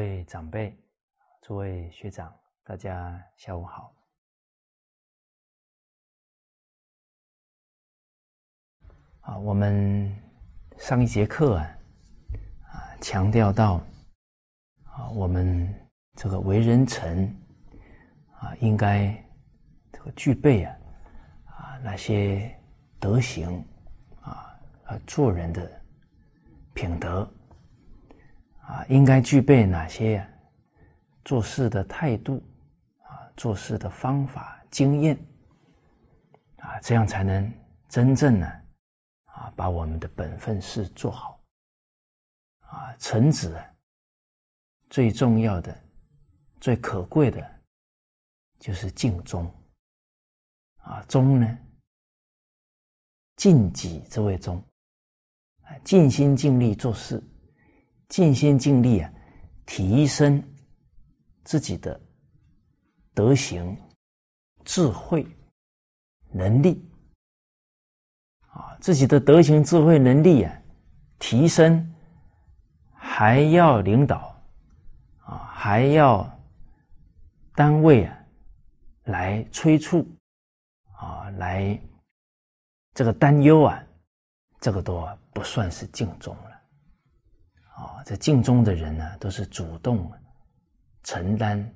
各位长辈、诸位学长，大家下午好。啊，我们上一节课啊，啊，强调到啊，我们这个为人臣啊，应该这个具备啊啊那些德行啊啊做人的品德啊，应该具备哪些做事的态度啊，做事的方法经验啊，这样才能真正呢。啊，把我们的本分事做好。啊，臣子最重要的、最可贵的，就是尽忠。啊，忠呢，尽己之谓忠。啊，尽心尽力做事，尽心尽力啊，提升自己的德行、智慧、能力。啊，自己的德行、智慧、能力啊，提升，还要领导，啊，还要单位啊，来催促，啊，来这个担忧啊，这个都不算是敬重了。啊，这敬重的人呢，都是主动承担、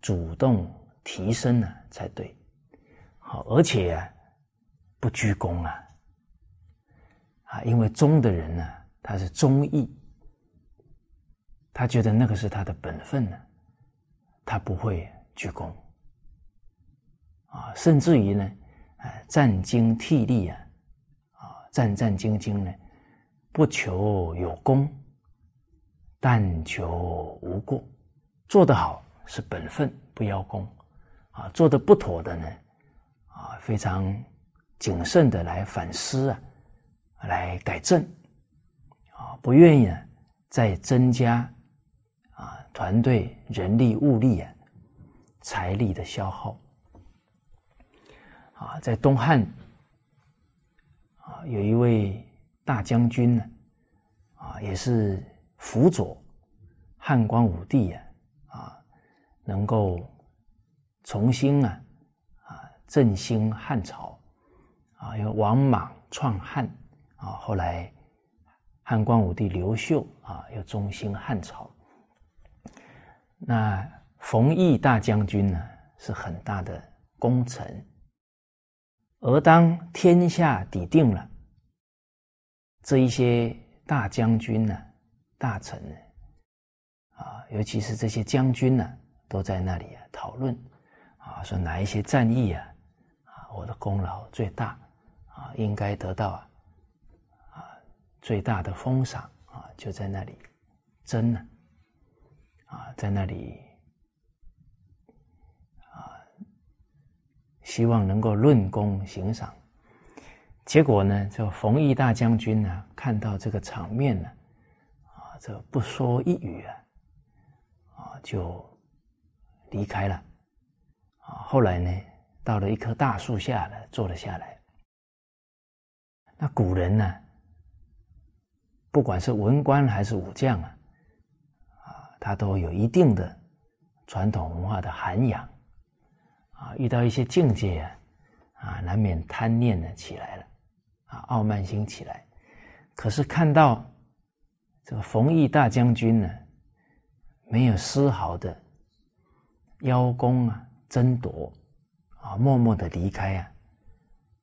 主动提升呢，才对。好，而且不鞠躬啊。啊，因为忠的人呢，他是忠义，他觉得那个是他的本分呢，他不会鞠躬。啊，甚至于呢，哎，战兢惕厉啊，啊，战战兢兢呢，不求有功，但求无过。做得好是本分，不邀功；啊，做的不妥的呢，啊，非常谨慎的来反思啊。来改正，啊，不愿意呢，再增加啊团队人力物力啊财力的消耗，啊，在东汉啊有一位大将军呢，啊也是辅佐汉光武帝呀，啊能够重新啊啊振兴汉朝，啊因为王莽创汉。啊，后来汉光武帝刘秀啊，又中兴汉朝。那冯异大将军呢，是很大的功臣。而当天下底定了，这一些大将军呢、大臣呢，啊，尤其是这些将军呢，都在那里啊讨论，啊，说哪一些战役啊，啊，我的功劳最大，啊，应该得到啊。最大的封赏啊，就在那里争呢，啊，在那里啊，希望能够论功行赏。结果呢，这冯异大将军呢，看到这个场面呢，这不说一语啊，啊，就离开了。啊，后来呢，到了一棵大树下呢，坐了下来。那古人呢？不管是文官还是武将啊，啊，他都有一定的传统文化的涵养，啊，遇到一些境界啊，啊，难免贪念呢起来了，啊，傲慢心起来。可是看到这个冯异大将军呢，没有丝毫的邀功啊、争夺啊，默默的离开啊，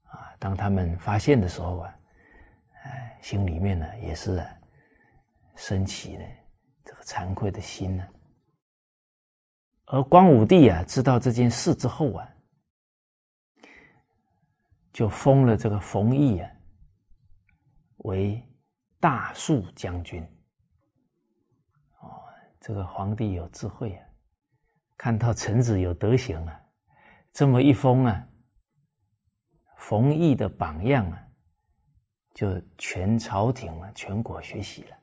啊，当他们发现的时候啊。哎，心里面呢也是啊升起了这个惭愧的心呢。而光武帝啊知道这件事之后啊，就封了这个冯异啊为大树将军。哦，这个皇帝有智慧啊，看到臣子有德行啊，这么一封啊，冯异的榜样啊。就全朝廷啊，全国学习了，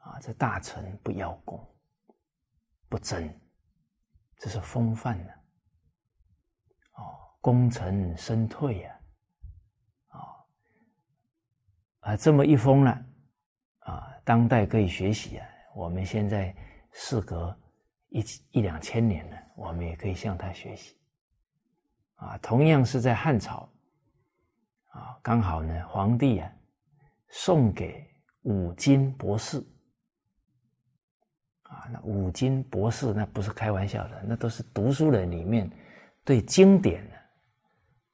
啊，这大臣不邀功，不争，这是风范呢。哦，功成身退呀，啊，啊，这么一封呢，啊，当代可以学习啊，我们现在事隔一一两千年了，我们也可以向他学习。啊，同样是在汉朝，啊，刚好呢，皇帝啊，送给五经博士，啊，那五经博士那不是开玩笑的，那都是读书人里面对经典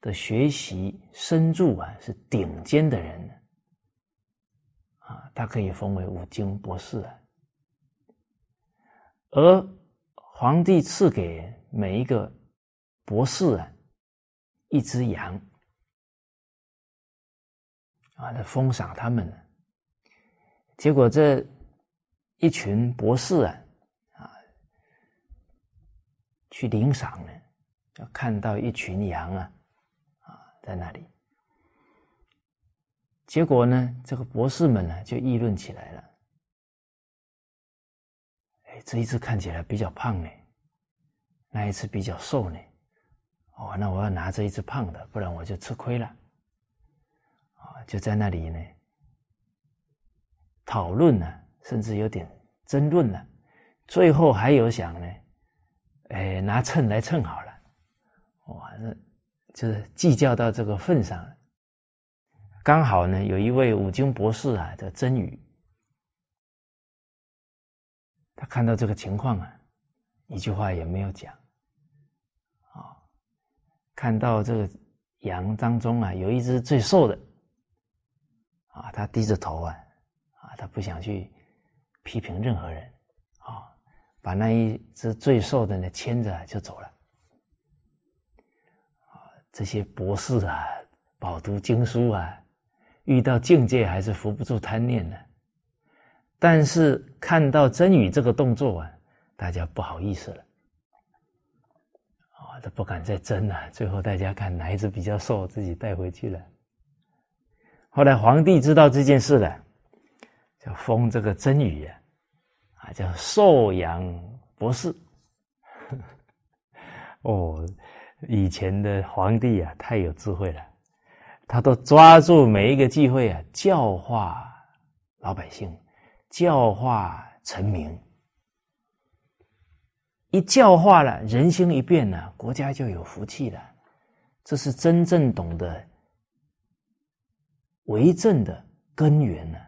的学习深入啊是顶尖的人，啊，他可以封为五经博士啊，而皇帝赐给每一个博士啊。一只羊啊，来封赏他们结果这一群博士啊，啊，去领赏呢，就看到一群羊啊，啊，在那里。结果呢，这个博士们呢就议论起来了。哎，这一只看起来比较胖呢，那一只比较瘦呢。哦，那我要拿这一只胖的，不然我就吃亏了。啊，就在那里呢，讨论呢，甚至有点争论呢。最后还有想呢，哎，拿秤来称好了。哇，那就是计较到这个份上了。刚好呢，有一位五经博士啊，叫曾宇，他看到这个情况啊，一句话也没有讲。啊看到这个羊当中啊，有一只最瘦的，啊，他低着头啊，啊，他不想去批评任何人，啊，把那一只最瘦的呢牵着就走了。啊，这些博士啊，饱读经书啊，遇到境界还是扶不住贪念的，但是看到真语这个动作啊，大家不好意思了。啊都不敢再争了。最后大家看哪一只比较瘦，自己带回去了。后来皇帝知道这件事了，就封这个真宇啊，啊叫寿阳博士。哦，以前的皇帝啊，太有智慧了，他都抓住每一个机会啊，教化老百姓，教化臣民。一教化了，人心一变了，国家就有福气了。这是真正懂得为政的根源呢。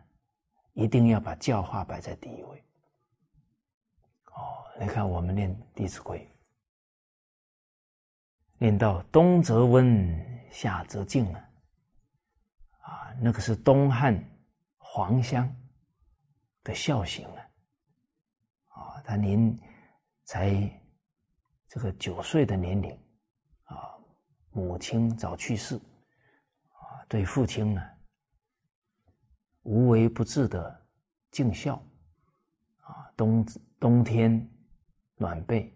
一定要把教化摆在第一位。哦，你看我们念《弟子规》，念到“冬则温，夏则静”了，啊，那个是东汉黄香的孝行啊。啊，他您。才这个九岁的年龄，啊，母亲早去世，啊，对父亲呢无微不至的尽孝，啊，冬冬天暖被，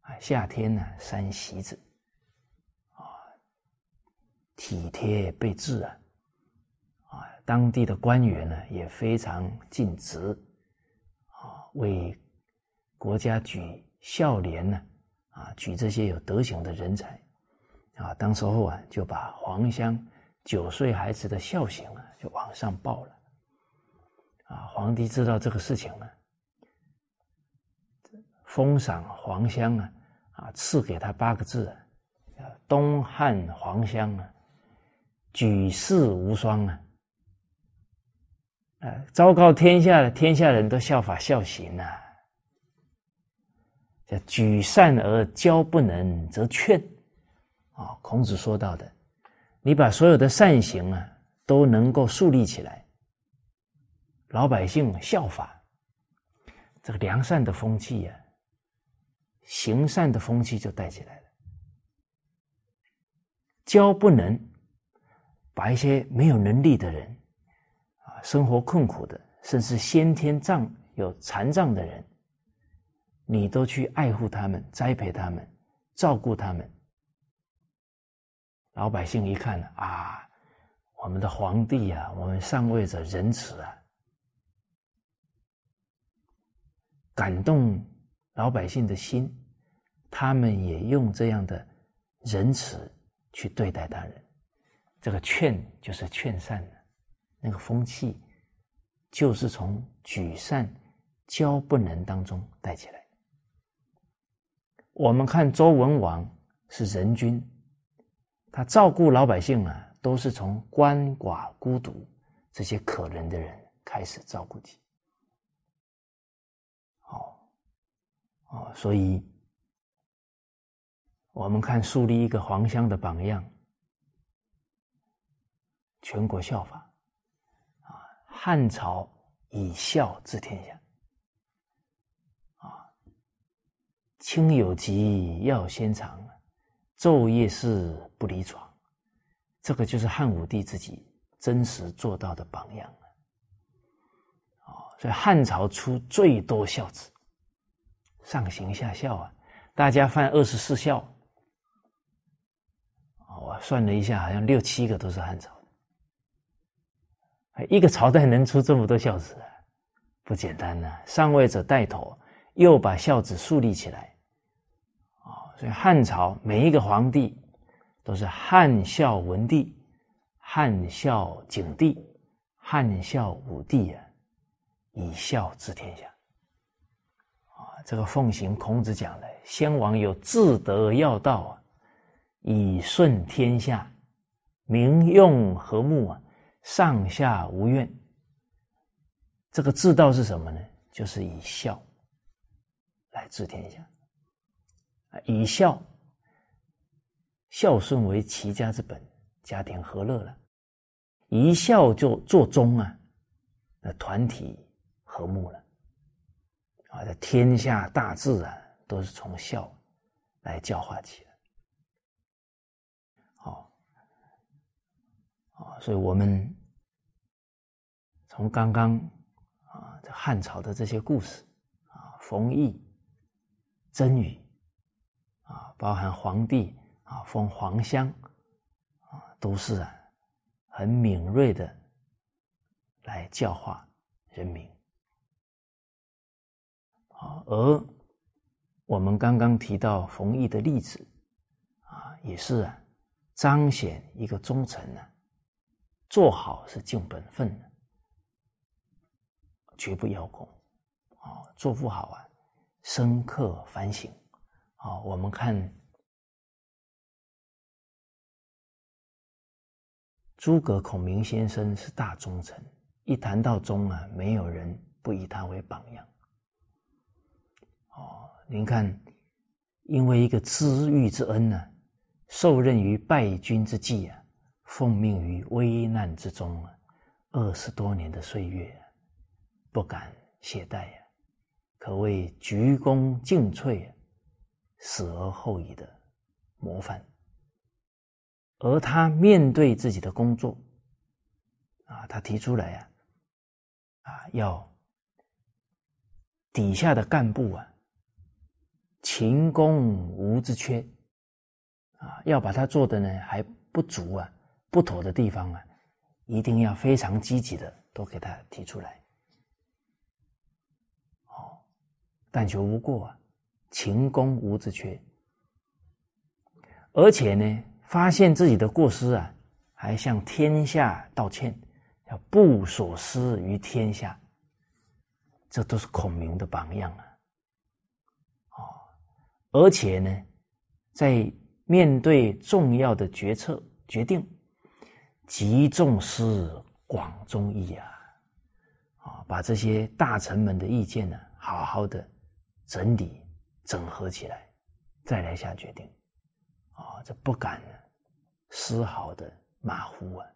啊，夏天呢扇席子，啊，体贴备至，啊，当地的官员呢也非常尽职，啊，为。国家举孝廉呢，啊，举这些有德行的人才，啊，当时候啊，就把黄香九岁孩子的孝行啊，就往上报了，啊，皇帝知道这个事情了，封赏黄香啊，啊，赐给他八个字，东汉黄香啊，举世无双啊，啊，昭告天下的天下人都效法孝行啊。叫举善而教不能，则劝。啊，孔子说到的，你把所有的善行啊都能够树立起来，老百姓效法，这个良善的风气呀，行善的风气就带起来了。教不能，把一些没有能力的人，生活困苦的，甚至先天障有残障的人。你都去爱护他们、栽培他们、照顾他们，老百姓一看啊，我们的皇帝啊，我们上位者仁慈啊，感动老百姓的心，他们也用这样的仁慈去对待他人。这个劝就是劝善的，那个风气就是从举善交不能当中带起来。我们看周文王是人君，他照顾老百姓啊，都是从鳏寡孤独这些可怜的人开始照顾起。哦，哦，所以我们看树立一个黄香的榜样，全国效法，汉朝以孝治天下啊。亲有疾要先尝，昼夜侍不离床，这个就是汉武帝自己真实做到的榜样啊！所以汉朝出最多孝子，上行下效啊！大家犯二十四孝，我算了一下，好像六七个都是汉朝。一个朝代能出这么多孝子，不简单呐！上位者带头，又把孝子树立起来。啊所以汉朝每一个皇帝都是汉孝文帝、汉孝景帝、汉孝武帝啊，以孝治天下。啊，这个奉行孔子讲的，先王有至德要道啊，以顺天下，民用和睦啊，上下无怨。这个治道是什么呢？就是以孝来治天下。以孝孝顺为齐家之本，家庭和乐了；一孝就做中啊，那团体和睦了。啊，这天下大治啊，都是从孝来教化起来。好，啊，所以我们从刚刚啊，这汉朝的这些故事啊，冯异、曾宇。啊，包含皇帝啊，封皇乡啊，都是啊，很敏锐的来教化人民。啊，而我们刚刚提到冯异的例子啊，也是啊，彰显一个忠臣呢，做好是尽本分的，绝不邀功啊，做不好啊，深刻反省。啊，我们看诸葛孔明先生是大忠臣，一谈到忠啊，没有人不以他为榜样。哦，您看，因为一个知遇之恩呢，受任于败军之际啊，奉命于危难之中啊，二十多年的岁月，不敢懈怠呀，可谓鞠躬尽瘁。死而后已的模范，而他面对自己的工作，啊，他提出来啊，啊，要底下的干部啊，勤工无之缺，啊，要把他做的呢还不足啊，不妥的地方啊，一定要非常积极的都给他提出来，哦，但求无过啊。勤功无之缺，而且呢，发现自己的过失啊，还向天下道歉，要不所失于天下，这都是孔明的榜样啊！哦，而且呢，在面对重要的决策决定，极重视广中义啊，啊，把这些大臣们的意见呢，好好的整理。整合起来，再来下决定，啊，这不敢丝毫的马虎啊，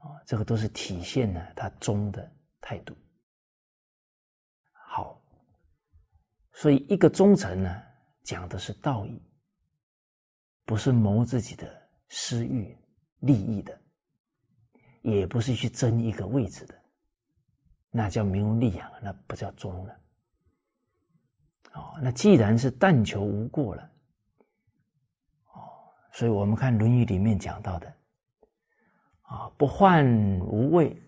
啊，这个都是体现了他忠的态度。好，所以一个忠臣呢，讲的是道义，不是谋自己的私欲利益的，也不是去争一个位置的，那叫名利养，那不叫忠了。哦，那既然是但求无过了，哦，所以我们看《论语》里面讲到的，啊，不患无位，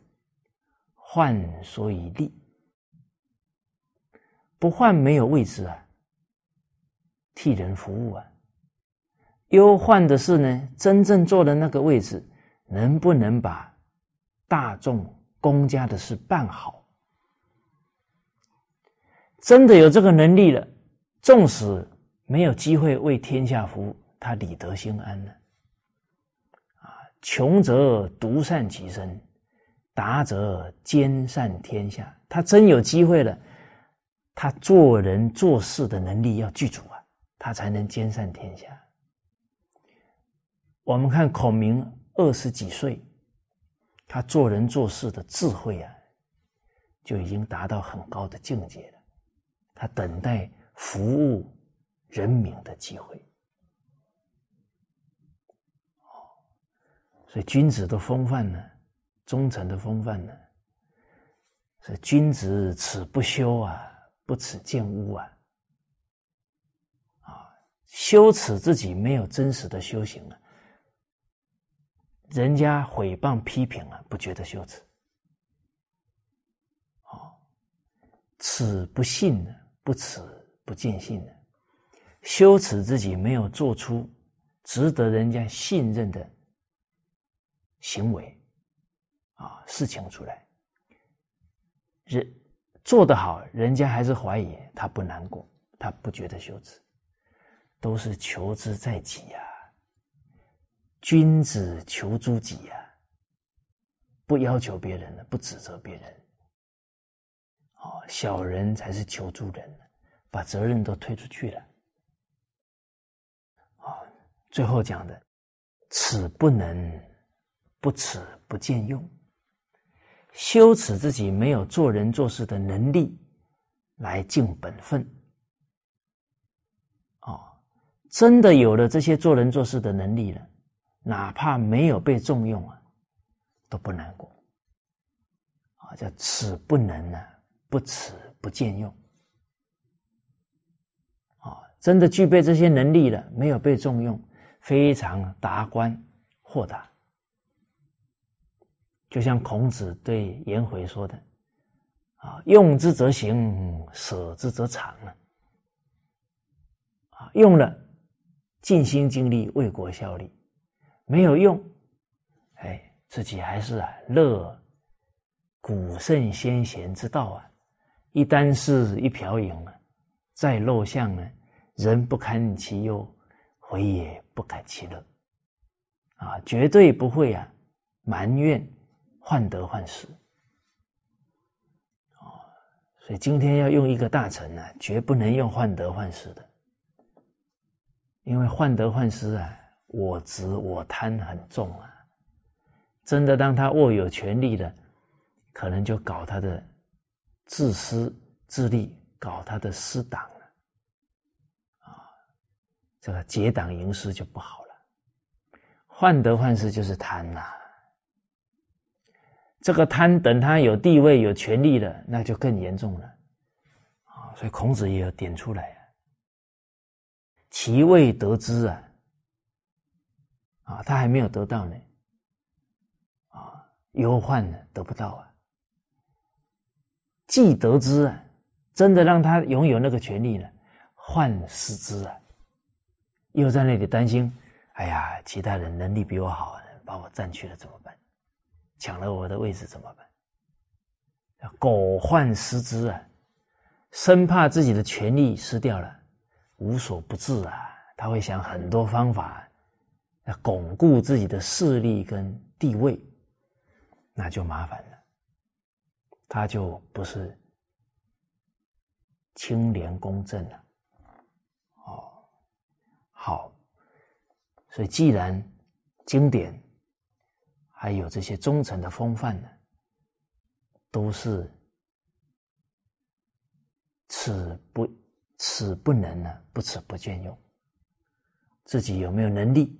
患所以立。不患没有位置啊，替人服务啊，忧患的是呢，真正坐的那个位置，能不能把大众公家的事办好？真的有这个能力了，纵使没有机会为天下服务，他理得心安呢。啊，穷则独善其身，达则兼善天下。他真有机会了，他做人做事的能力要具足啊，他才能兼善天下。我们看孔明二十几岁，他做人做事的智慧啊，就已经达到很高的境界了。他等待服务人民的机会，哦，所以君子的风范呢，忠臣的风范呢，是君子耻不修啊，不耻见污啊，啊，羞耻自己没有真实的修行啊，人家毁谤批评啊，不觉得羞耻，哦，耻不信呢。不耻不尽信的，羞耻自己没有做出值得人家信任的行为啊事情出来，人做得好，人家还是怀疑他不难过，他不觉得羞耻，都是求之在己呀。君子求诸己呀，不要求别人了，不指责别人。哦，小人才是求助人，把责任都推出去了。啊，最后讲的，耻不能，不耻不见用，羞耻自己没有做人做事的能力，来尽本分。哦，真的有了这些做人做事的能力了，哪怕没有被重用啊，都不难过。啊，叫耻不能呢。不耻不见用，啊，真的具备这些能力了，没有被重用，非常达观豁达。就像孔子对颜回说的：“啊，用之则行，舍之则长啊。啊，用了尽心尽力为国效力，没有用，哎，自己还是啊乐古圣先贤之道啊。”一箪食，一瓢饮啊，在陋巷呢，人不堪其忧，回也不改其乐，啊，绝对不会啊埋怨患得患失，哦，所以今天要用一个大臣呢，绝不能用患得患失的，因为患得患失啊，我执我贪很重啊，真的当他握有权力的，可能就搞他的。自私自利，搞他的私党，啊，这个结党营私就不好了。患得患失就是贪呐，这个贪等他有地位有权利了，那就更严重了，啊，所以孔子也有点出来啊，其未得之啊，啊，他还没有得到呢，啊，忧患呢得不到啊。既得之啊，真的让他拥有那个权利了，患失之啊，又在那里担心，哎呀，其他人能力比我好，把我占去了怎么办？抢了我的位置怎么办？苟患失之啊，生怕自己的权利失掉了，无所不至啊，他会想很多方法，要巩固自己的势力跟地位，那就麻烦了。他就不是清廉公正了，哦，好，所以既然经典还有这些忠诚的风范呢，都是此不此不能呢，不此不见用，自己有没有能力，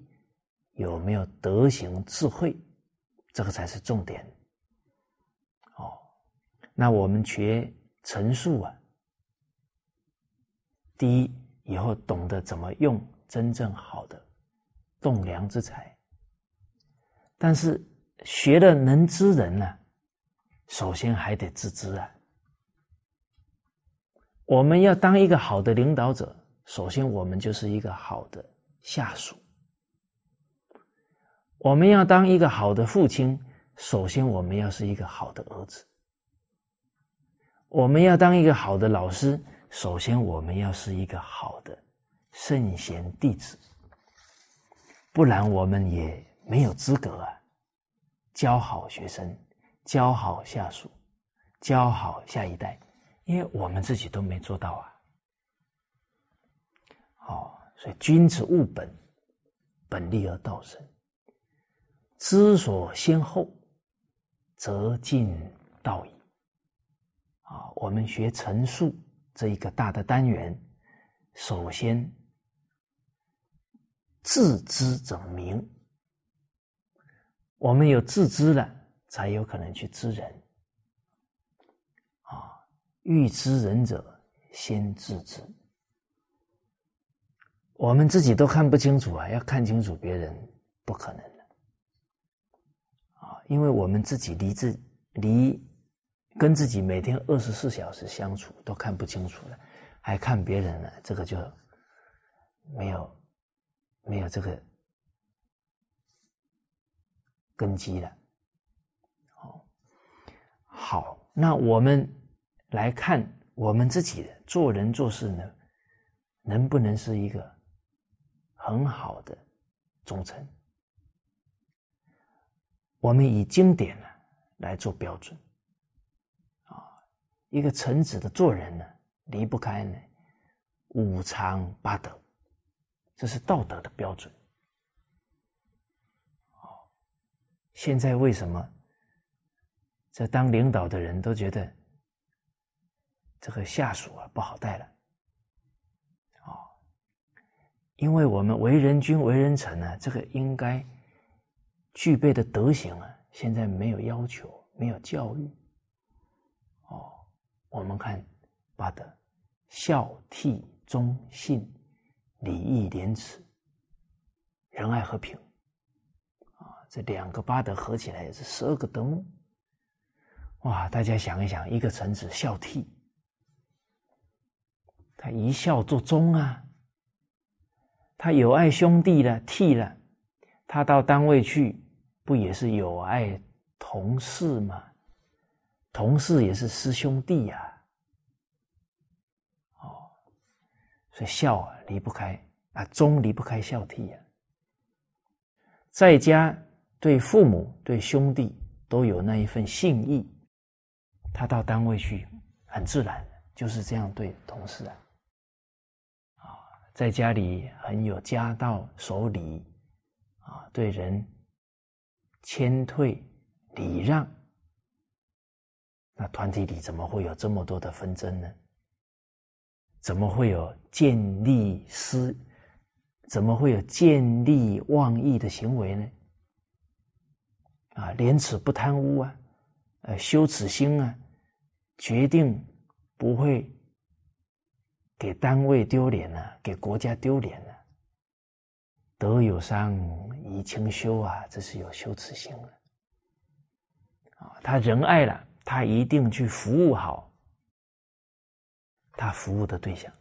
有没有德行智慧，这个才是重点。那我们学陈述啊，第一以后懂得怎么用真正好的栋梁之才，但是学了能知人呢，首先还得自知啊。我们要当一个好的领导者，首先我们就是一个好的下属；我们要当一个好的父亲，首先我们要是一个好的儿子。我们要当一个好的老师，首先我们要是一个好的圣贤弟子，不然我们也没有资格啊，教好学生，教好下属，教好下一代，因为我们自己都没做到啊。哦，所以君子务本，本立而道生。知所先后，则近道矣。啊，我们学陈述这一个大的单元，首先自知者明。我们有自知了，才有可能去知人。啊，欲知人者，先自知。我们自己都看不清楚啊，要看清楚别人，不可能的。啊，因为我们自己离自离。跟自己每天二十四小时相处都看不清楚了，还看别人呢？这个就没有没有这个根基了。好，好，那我们来看我们自己的做人做事呢，能不能是一个很好的忠诚？我们以经典呢来做标准。一个臣子的做人呢，离不开呢五常八德，这是道德的标准。哦，现在为什么这当领导的人都觉得这个下属啊不好带了？哦，因为我们为人君、为人臣呢，这个应该具备的德行啊，现在没有要求，没有教育。哦我们看八德：孝悌忠信、礼义廉耻、仁爱和平。啊，这两个八德合起来也是十二个德目。哇，大家想一想，一个臣子孝悌，他一孝做忠啊，他有爱兄弟了，悌了，他到单位去，不也是有爱同事吗？同事也是师兄弟呀，哦，所以孝啊离不开啊忠离不开孝悌呀。在家对父母对兄弟都有那一份信义，他到单位去很自然就是这样对同事啊，啊，在家里很有家道守礼啊，对人谦退礼让。那团体里怎么会有这么多的纷争呢？怎么会有见利思？怎么会有见利忘义的行为呢？啊，廉耻不贪污啊，呃，羞耻心啊，决定不会给单位丢脸啊，给国家丢脸啊。德有伤，贻亲羞啊，这是有羞耻心的。啊，他仁爱了。他一定去服务好他服务的对象，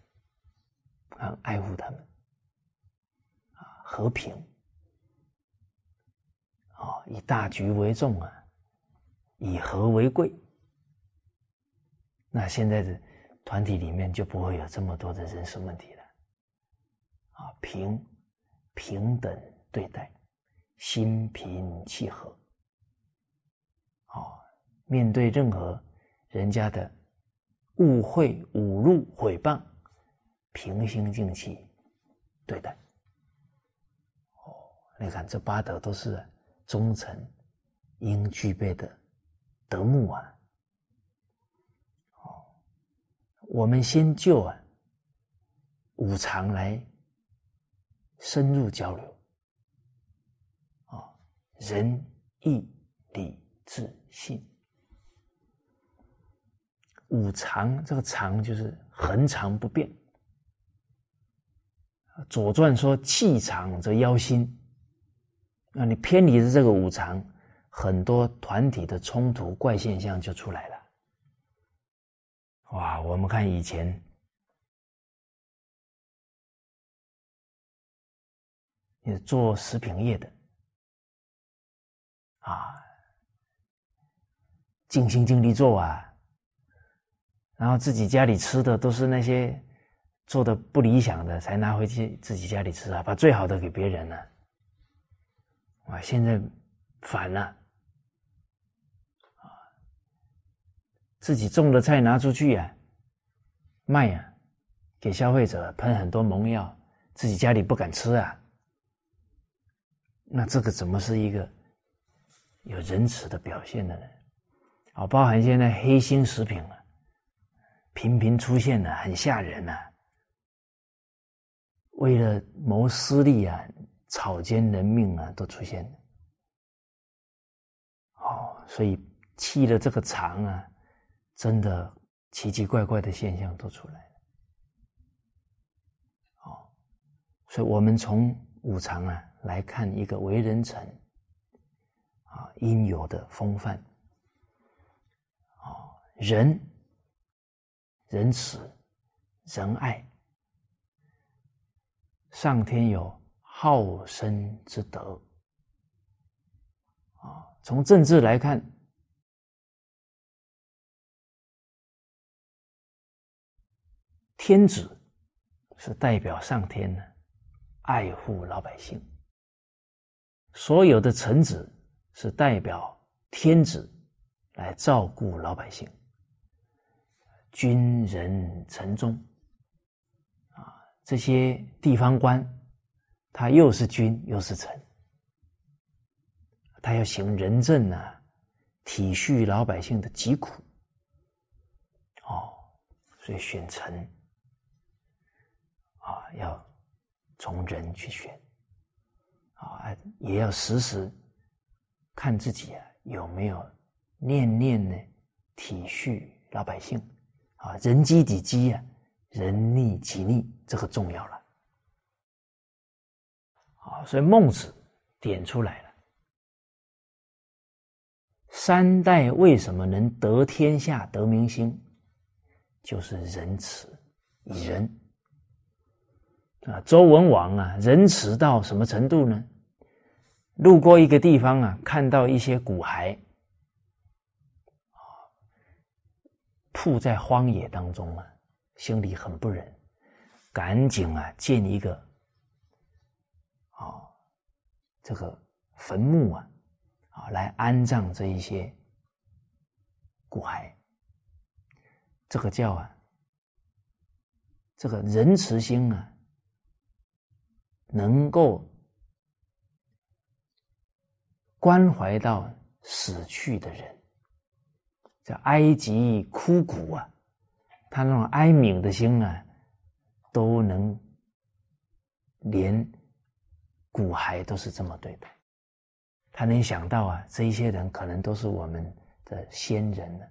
啊，爱护他们，啊，和平，啊，以大局为重啊，以和为贵。那现在的团体里面就不会有这么多的人事问题了，啊，平平等对待，心平气和，面对任何人家的误会、侮辱、毁谤，平心静气对待。哦，你看这八德都是忠臣应具备的德目啊。哦，我们先就啊五常来深入交流。啊，仁义礼智信。五常，这个常就是恒常不变。左传说气长则妖心，那你偏离了这个五常，很多团体的冲突怪现象就出来了。哇，我们看以前，你做食品业的，啊，尽心尽力做啊。然后自己家里吃的都是那些做的不理想的，才拿回去自己家里吃啊，把最好的给别人了。啊，现在反了，啊，自己种的菜拿出去呀，卖呀，给消费者喷很多农药，自己家里不敢吃啊。那这个怎么是一个有仁慈的表现的呢？啊，包含现在黑心食品啊，频频出现呢，很吓人呐。为了谋私利啊，草菅人命啊，都出现了。哦，所以弃了这个常啊，真的奇奇怪怪的现象都出来了。哦，所以我们从五常啊。来看一个为人臣啊应有的风范啊人仁慈仁爱，上天有好生之德啊。从政治来看，天子是代表上天的，爱护老百姓。所有的臣子是代表天子来照顾老百姓，军人臣忠啊，这些地方官，他又是君又是臣，他要行仁政啊，体恤老百姓的疾苦，哦，所以选臣。啊，要从人去选。啊，也要时时看自己啊有没有念念呢体恤老百姓。啊，人饥己饥啊，人利己利，这个重要了。啊，所以孟子点出来了，三代为什么能得天下、得民心，就是仁慈以仁。啊，周文王啊，仁慈到什么程度呢？路过一个地方啊，看到一些骨骸，处在荒野当中啊，心里很不忍，赶紧啊建一个，啊，这个坟墓啊，啊，来安葬这一些骨骸。这个叫啊，这个仁慈心啊。能够关怀到死去的人，叫哀疾枯骨啊，他那种哀悯的心啊，都能连骨骸都是这么对待。他能想到啊，这一些人可能都是我们的先人呢，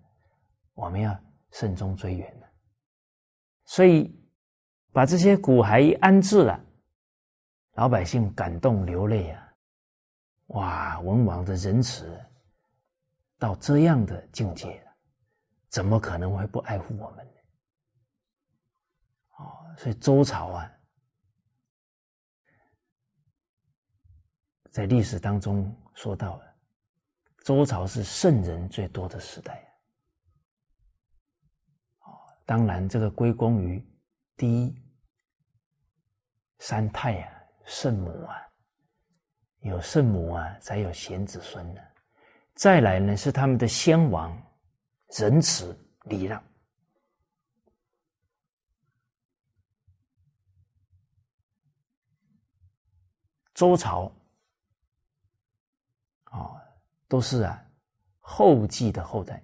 我们要慎终追远的。所以把这些骨骸安置了。老百姓感动流泪啊！哇，文王的仁慈到这样的境界，怎么可能会不爱护我们呢？哦，所以周朝啊，在历史当中说到了，周朝是圣人最多的时代哦，当然这个归功于第一三太啊。圣母啊，有圣母啊，才有贤子孙呢。再来呢，是他们的先王仁慈礼让。周朝啊，都是啊后继的后代。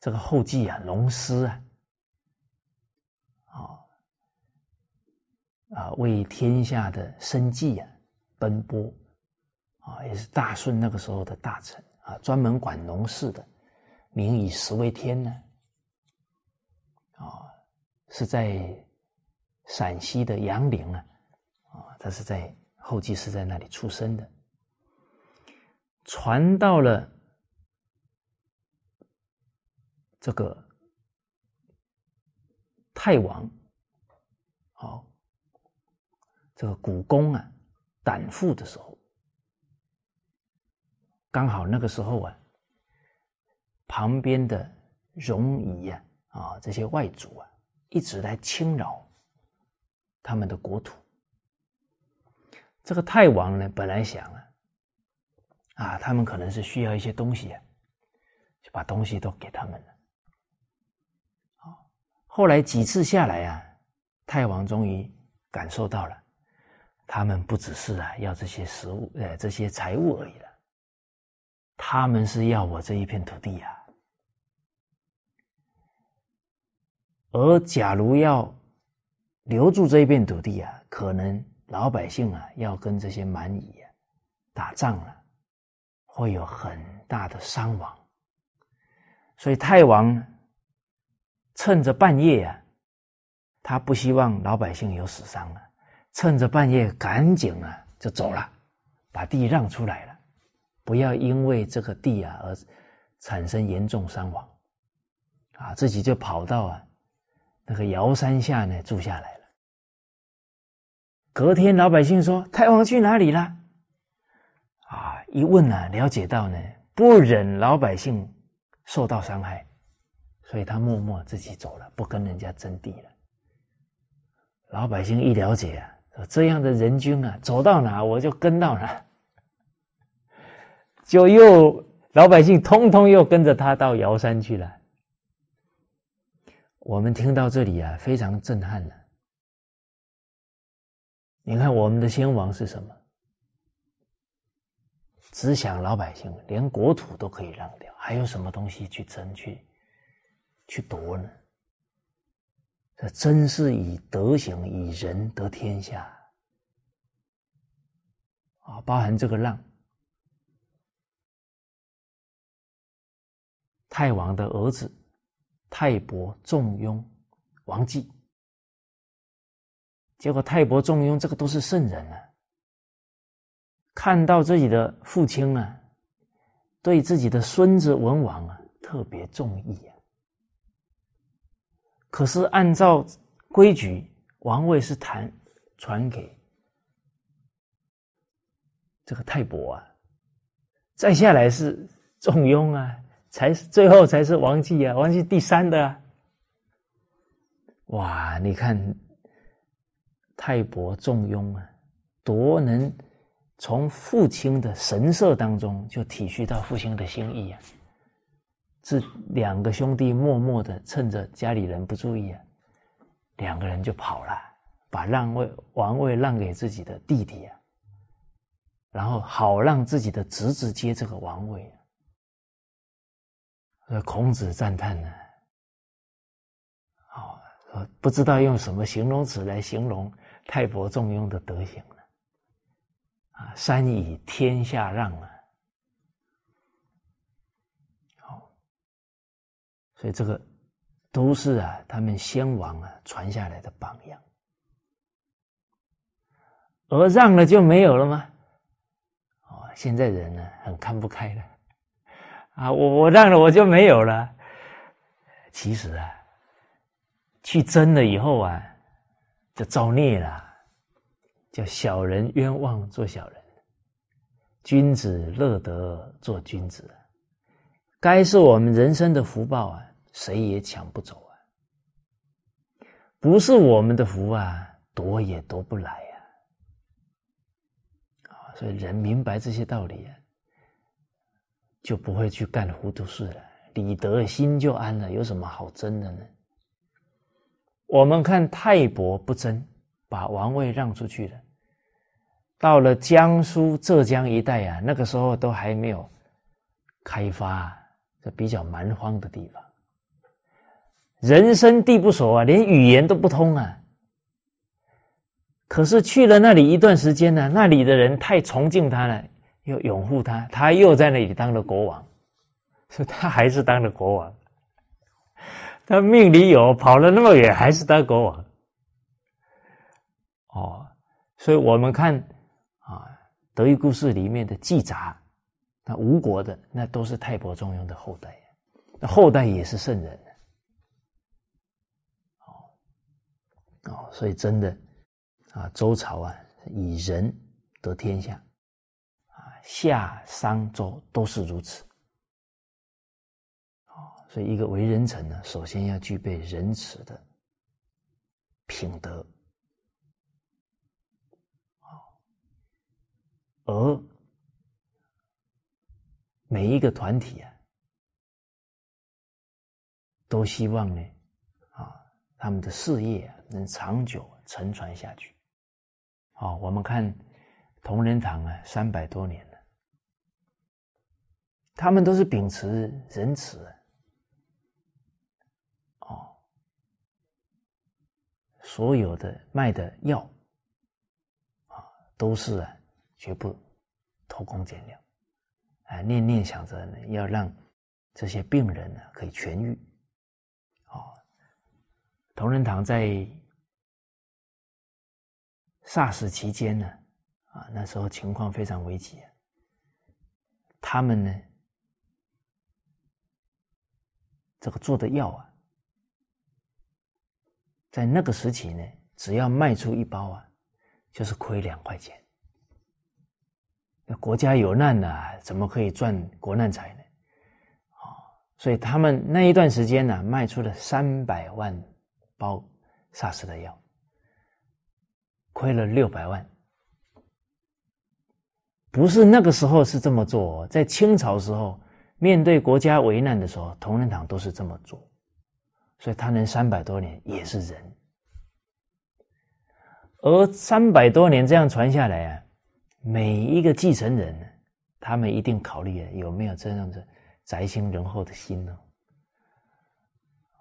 这个后继啊，龙师啊。啊，为天下的生计啊奔波，啊，也是大顺那个时候的大臣啊，专门管农事的，名以食为天呢。啊，是在陕西的杨凌啊，啊，他是在后继是在那里出生的，传到了这个太王，好。这个古公啊，胆父的时候，刚好那个时候啊，旁边的戎夷呀啊这些外族啊，一直来侵扰他们的国土。这个太王呢，本来想啊，啊，他们可能是需要一些东西啊，就把东西都给他们了。后来几次下来啊，太王终于感受到了，他们不只是啊要这些食物呃这些财物而已了，他们是要我这一片土地呀。而假如要留住这一片土地啊，可能老百姓啊要跟这些蛮夷啊打仗了，会有很大的伤亡。所以太王趁着半夜啊，他不希望老百姓有死伤啊，趁着半夜赶紧啊就走了，把地让出来了，不要因为这个地啊而产生严重伤亡，啊，自己就跑到啊。那个瑶山下呢，住下来了。隔天，老百姓说：“太王去哪里了？”啊，一问呢，了解到呢，不忍老百姓受到伤害，所以他默默自己走了，不跟人家争地了。老百姓一了解啊，说这样的人君啊，走到哪我就跟到哪，就又老百姓通通又跟着他到瑶山去了。我们听到这里啊，非常震撼了。你看，我们的先王是什么？只想老百姓，连国土都可以让掉，还有什么东西去争去、去夺呢？这真是以德行、以仁得天下啊！包含这个让，太王的儿子。太伯仲雍、王继，结果太伯仲雍这个都是圣人啊，看到自己的父亲啊，对自己的孙子文王啊特别中意啊。可是按照规矩，王位是传传给这个太伯啊，再下来是仲雍啊。才最后才是王继啊，王继第三的啊！哇，你看太伯仲雍啊，多能从父亲的神色当中就体恤到父亲的心意啊！这两个兄弟默默的趁着家里人不注意啊，两个人就跑了，把让位王位让给自己的弟弟啊，然后好让自己的侄子接这个王位。呃，孔子赞叹呢，哦，不知道用什么形容词来形容太伯仲雍的德行了，啊，三以天下让啊，好，所以这个都是啊，他们先王啊传下来的榜样，而让了就没有了吗？哦，现在人呢很看不开的。啊，我我让了，我就没有了。其实啊，去争了以后啊，就造孽了。叫小人冤枉做小人，君子乐得做君子。该是我们人生的福报啊，谁也抢不走啊。不是我们的福啊，夺也夺不来呀。啊，所以人明白这些道理啊。就不会去干糊涂事了，理得心就安了。有什么好争的呢？我们看太伯不争，把王位让出去了。到了江苏、浙江一带啊，那个时候都还没有开发，这比较蛮荒的地方，人生地不熟啊，连语言都不通啊。可是去了那里一段时间呢，那里的人太崇敬他了。又拥护他，他又在那里当了国王，所以他还是当了国王。他命里有跑了那么远，还是当国王。哦，所以我们看啊，德育故事里面的季札，那吴国的那都是太伯仲雍的后代，那后代也是圣人。哦，哦，所以真的啊，周朝啊，以仁得天下。夏、商、周都是如此，啊所以，一个为人臣呢，首先要具备仁慈的品德。而每一个团体啊，都希望呢，啊，他们的事业能长久承传下去。啊，我们看同仁堂啊，三百多年，他们都是秉持仁慈。哦，所有的卖的药啊，都是啊。绝不偷工减料，啊，念念想着呢，要让这些病人呢可以痊愈。哦，同仁堂在 SARS 期间呢，啊，那时候情况非常危急，他们呢，这个做的药啊，在那个时期呢，只要卖出一包啊，就是亏两块钱。那国家有难呐，怎么可以赚国难财呢？啊，所以他们那一段时间呢，卖出了三百万包萨斯的药，亏了六百万。不是那个时候是这么做，在清朝时候，面对国家危难的时候，同仁堂都是这么做，所以他能三百多年也是人，而三百多年这样传下来啊。每一个继承人，他们一定考虑有没有这样子宅心仁厚的心呢？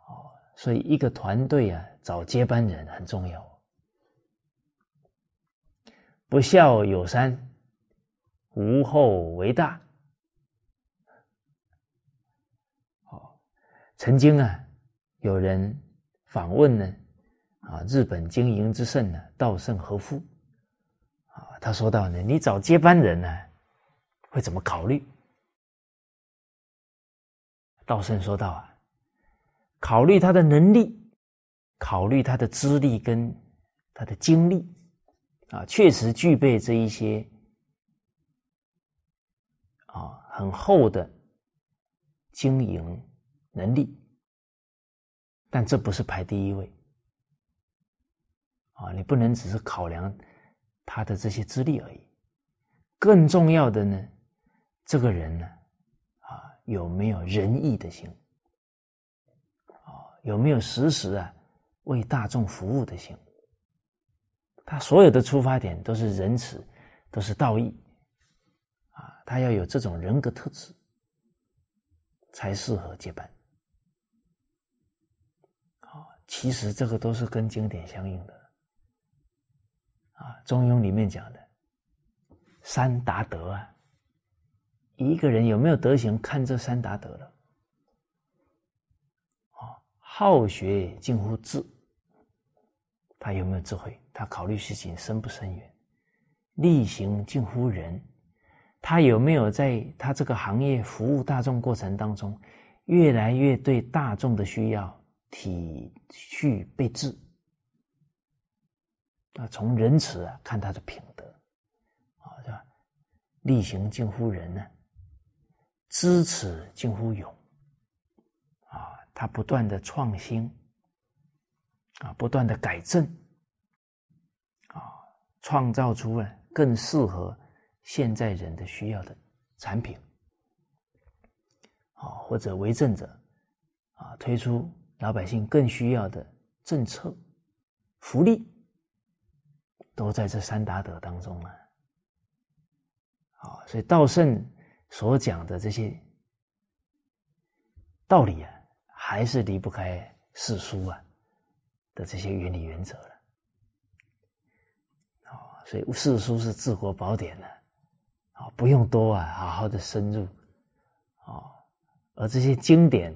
哦，所以一个团队啊，找接班人很重要。不孝有三，无后为大。哦，曾经啊，有人访问呢，啊，日本经营之圣呢，稻盛和夫。啊他说到呢，你找接班人呢，会怎么考虑？道圣说道啊，考虑他的能力，考虑他的资历跟他的经历，啊，确实具备这一些啊很厚的经营能力，但这不是排第一位啊，你不能只是考量。他的这些资历而已，更重要的呢，这个人呢，啊，有没有仁义的心？啊，有没有时时啊为大众服务的心？他所有的出发点都是仁慈，都是道义，啊，他要有这种人格特质，才适合接班。啊，其实这个都是跟经典相应的。啊，《中庸》里面讲的三达德啊，一个人有没有德行，看这三达德了。啊，好学近乎智，他有没有智慧？他考虑事情深不深远？力行近乎仁，他有没有在他这个行业服务大众过程当中，越来越对大众的需要体恤备至？啊，从仁慈啊看他的品德，啊是吧？力行近乎仁呢，知耻近乎勇，啊，他不断的创新，啊，不断的改正，啊，创造出了更适合现在人的需要的产品，啊，或者为政者，啊，推出老百姓更需要的政策、福利。都在这三达德当中啊，所以道圣所讲的这些道理啊，还是离不开四书啊的这些原理原则了。啊，所以四书是治国宝典呢，啊，不用多啊，好好的深入，啊，而这些经典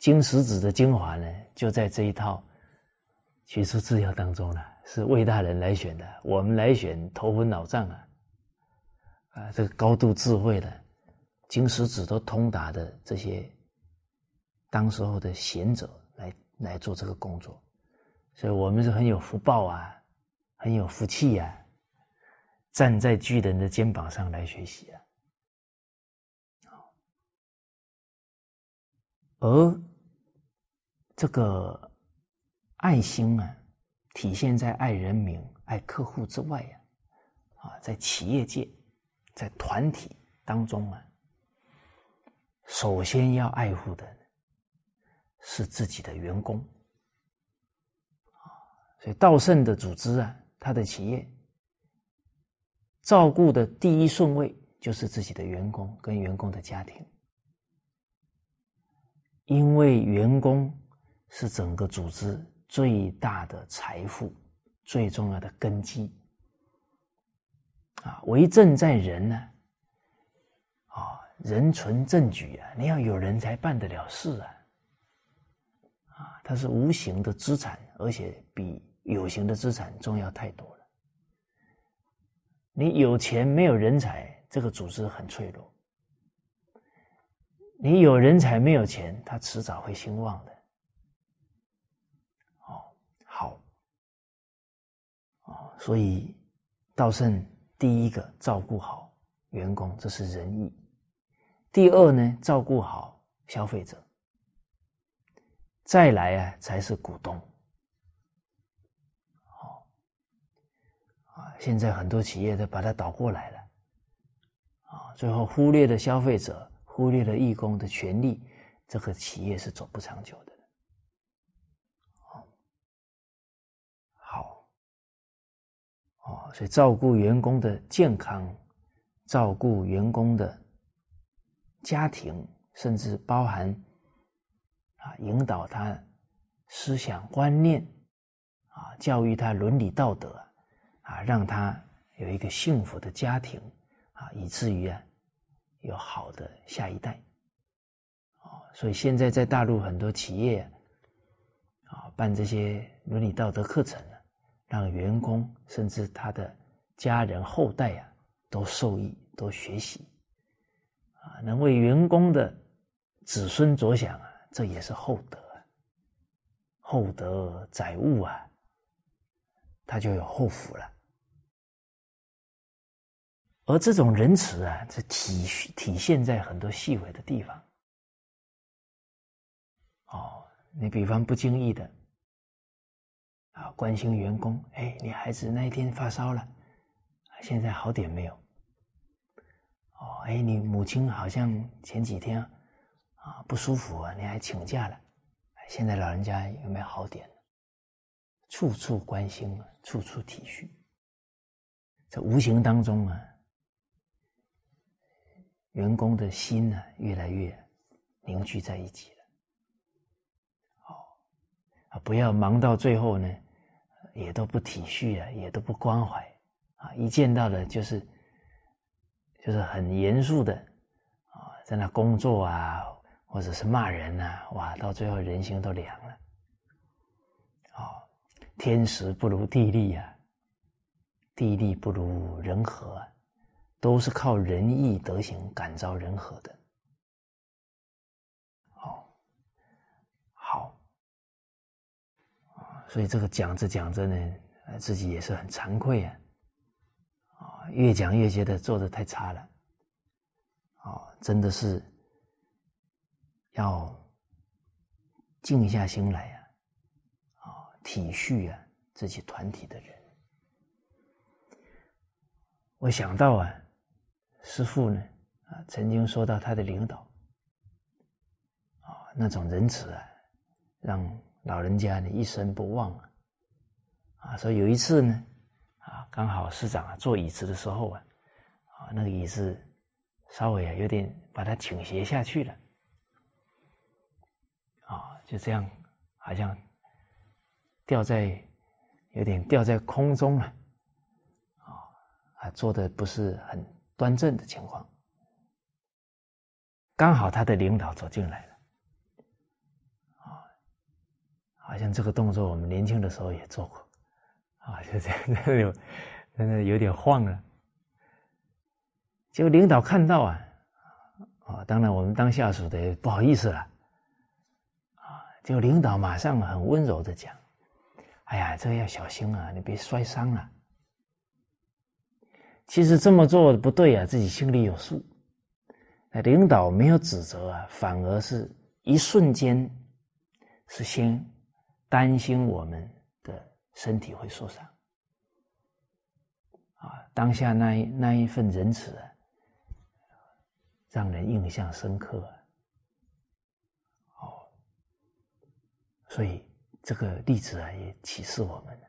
经石子的精华呢，就在这一套学术治疗当中了。是魏大人来选的，我们来选头昏脑胀啊！啊，这个高度智慧的、经石子都通达的这些当时候的贤者来来做这个工作，所以我们是很有福报啊，很有福气呀，站在巨人的肩膀上来学习啊！而这个爱心啊，体现在爱人民、爱客户之外呀，啊，在企业界、在团体当中啊，首先要爱护的是自己的员工。所以道圣的组织啊，他的企业照顾的第一顺位就是自己的员工跟员工的家庭，因为员工是整个组织最大的财富、最重要的根基啊。为政在人呢，啊，人存政举啊，你要有人才办得了事啊，啊，它是无形的资产，而且比。有形的资产重要太多了。你有钱没有人才，这个组织很脆弱；你有人才没有钱，它迟早会兴旺的。哦，好，哦，所以道圣第一个照顾好员工，这是仁义；第二呢，照顾好消费者；再来啊，才是股东。好啊现在很多企业都把它倒过来了，啊，最后忽略了消费者，忽略了义工的权利，这个企业是走不长久的。好，哦，所以照顾员工的健康，照顾员工的家庭，甚至包含啊，引导他思想观念，啊，教育他伦理道德。啊，让他有一个幸福的家庭，啊，以至于啊，有好的下一代，啊，所以现在在大陆很多企业，啊，办这些伦理道德课程，让员工甚至他的家人后代啊，都受益，都学习，啊，能为员工的子孙着想啊，这也是厚德，厚德载物啊，他就有后福了。而这种仁慈啊，是体体现在很多细微的地方。哦，你比方不经意的啊，关心员工，哎，你孩子那一天发烧了，现在好点没有？哦，哎，你母亲好像前几天啊不舒服啊，你还请假了，现在老人家有没有好点？处处关心，处处体恤，在无形当中啊。员工的心呢，越来越凝聚在一起了。哦啊，不要忙到最后呢，也都不体恤啊，也都不关怀啊，一见到的就是就是很严肃的啊，在那工作啊，或者是骂人呐，哇，到最后人心都凉了。啊，天时不如地利啊，地利不如人和。啊。都是靠仁义德行感召人和的，好，好，啊，所以这个讲着讲着呢，自己也是很惭愧啊，啊，越讲越觉得做的太差了，啊，真的是要静下心来呀，啊，体恤啊自己团体的人，我想到啊。师父呢，啊，曾经说到他的领导，啊，那种仁慈啊，让老人家呢一生不忘啊，啊，所以有一次呢，啊，刚好市长啊坐椅子的时候啊，啊，那个椅子稍微啊有点把它倾斜下去了，啊，就这样好像掉在有点掉在空中了，啊，啊，坐的不是很。端正的情况，刚好他的领导走进来，啊，好像这个动作我们年轻的时候也做过，啊，就这样，真的有，真的有点晃了。结果领导看到啊，啊，当然我们当下属的不好意思了，啊，结果领导马上很温柔的讲：“哎呀，这个要小心啊，你别摔伤了。”其实这么做不对啊，自己心里有数。那领导没有指责啊，反而是一瞬间是先担心我们的身体会受伤啊，当下那一那一份仁慈，让人印象深刻哦，所以这个例子啊，也启示我们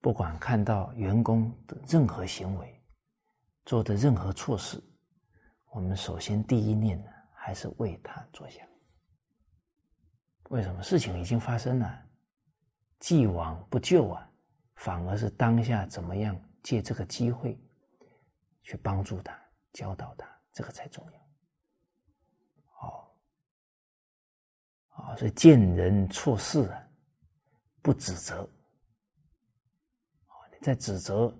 不管看到员工的任何行为，做的任何错事，我们首先第一念呢，还是为他着想。为什么事情已经发生了，既往不咎啊，反而是当下怎么样借这个机会去帮助他、教导他，这个才重要。哦，啊，所以见人错事啊，不指责。在指责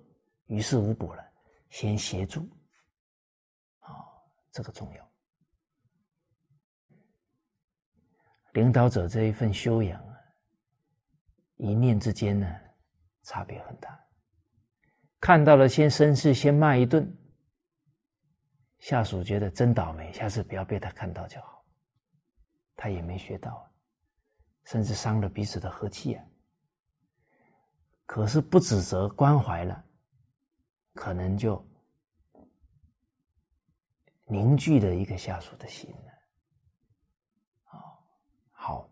于事无补了，先协助，啊，这个重要。领导者这一份修养啊，一念之间呢，差别很大。看到了先生事，先骂一顿，下属觉得真倒霉，下次不要被他看到就好。他也没学到，甚至伤了彼此的和气啊。可是不指责关怀了，可能就凝聚了一个下属的心了。好，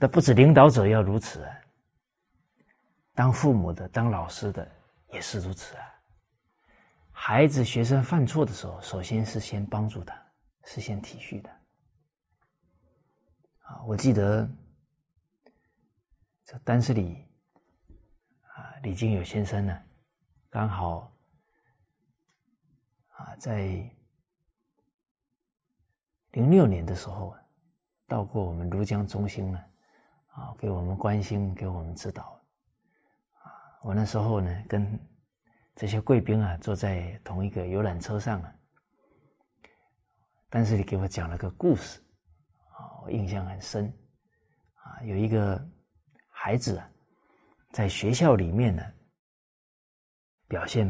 那不止领导者要如此啊，当父母的、当老师的也是如此啊。孩子、学生犯错的时候，首先是先帮助他，是先体恤的。啊，我记得这丹斯里啊。李金友先生呢，刚好啊，在零六年的时候啊，到过我们庐江中心呢，啊给我们关心，给我们指导。啊，我那时候呢，跟这些贵宾啊，坐在同一个游览车上啊，但是你给我讲了个故事，啊，我印象很深。啊，有一个孩子啊。在学校里面呢，表现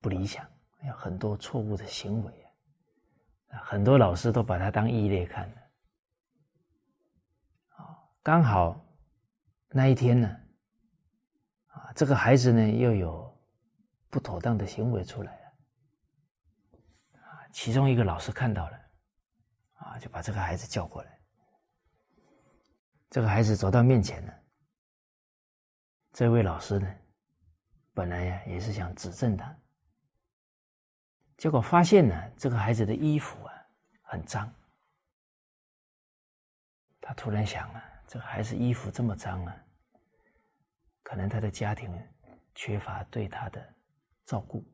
不理想，有很多错误的行为，很多老师都把他当异类看了。啊，刚好那一天呢，啊，这个孩子呢又有不妥当的行为出来了，啊，其中一个老师看到了，啊，就把这个孩子叫过来，这个孩子走到面前了。这位老师呢，本来呀也是想指正他，结果发现呢，这个孩子的衣服啊很脏。他突然想啊，这个孩子衣服这么脏啊，可能他的家庭缺乏对他的照顾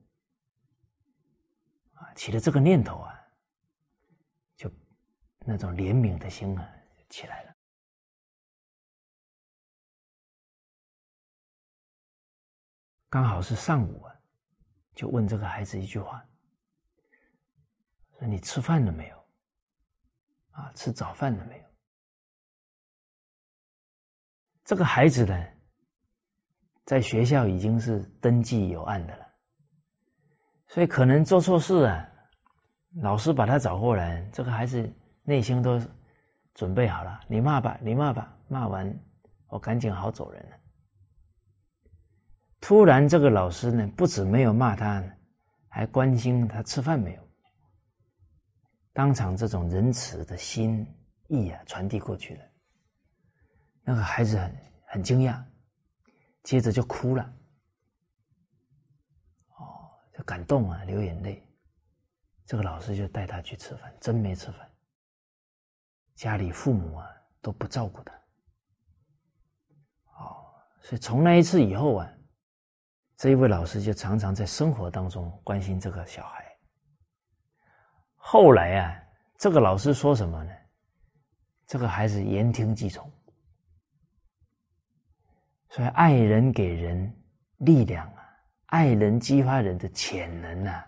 啊，起了这个念头啊，就那种怜悯的心啊起来了。刚好是上午啊，就问这个孩子一句话：“说你吃饭了没有？啊，吃早饭了没有？”这个孩子呢，在学校已经是登记有案的了，所以可能做错事啊，老师把他找过来，这个孩子内心都准备好了，你骂吧，你骂吧，骂完我赶紧好走人了。突然，这个老师呢，不止没有骂他，还关心他吃饭没有。当场这种仁慈的心意啊，传递过去了。那个孩子很很惊讶，接着就哭了。哦，就感动啊，流眼泪。这个老师就带他去吃饭，真没吃饭。家里父母啊都不照顾他。哦，所以从那一次以后啊。这一位老师就常常在生活当中关心这个小孩。后来啊，这个老师说什么呢？这个孩子言听计从。所以，爱人给人力量啊，爱人激发人的潜能啊。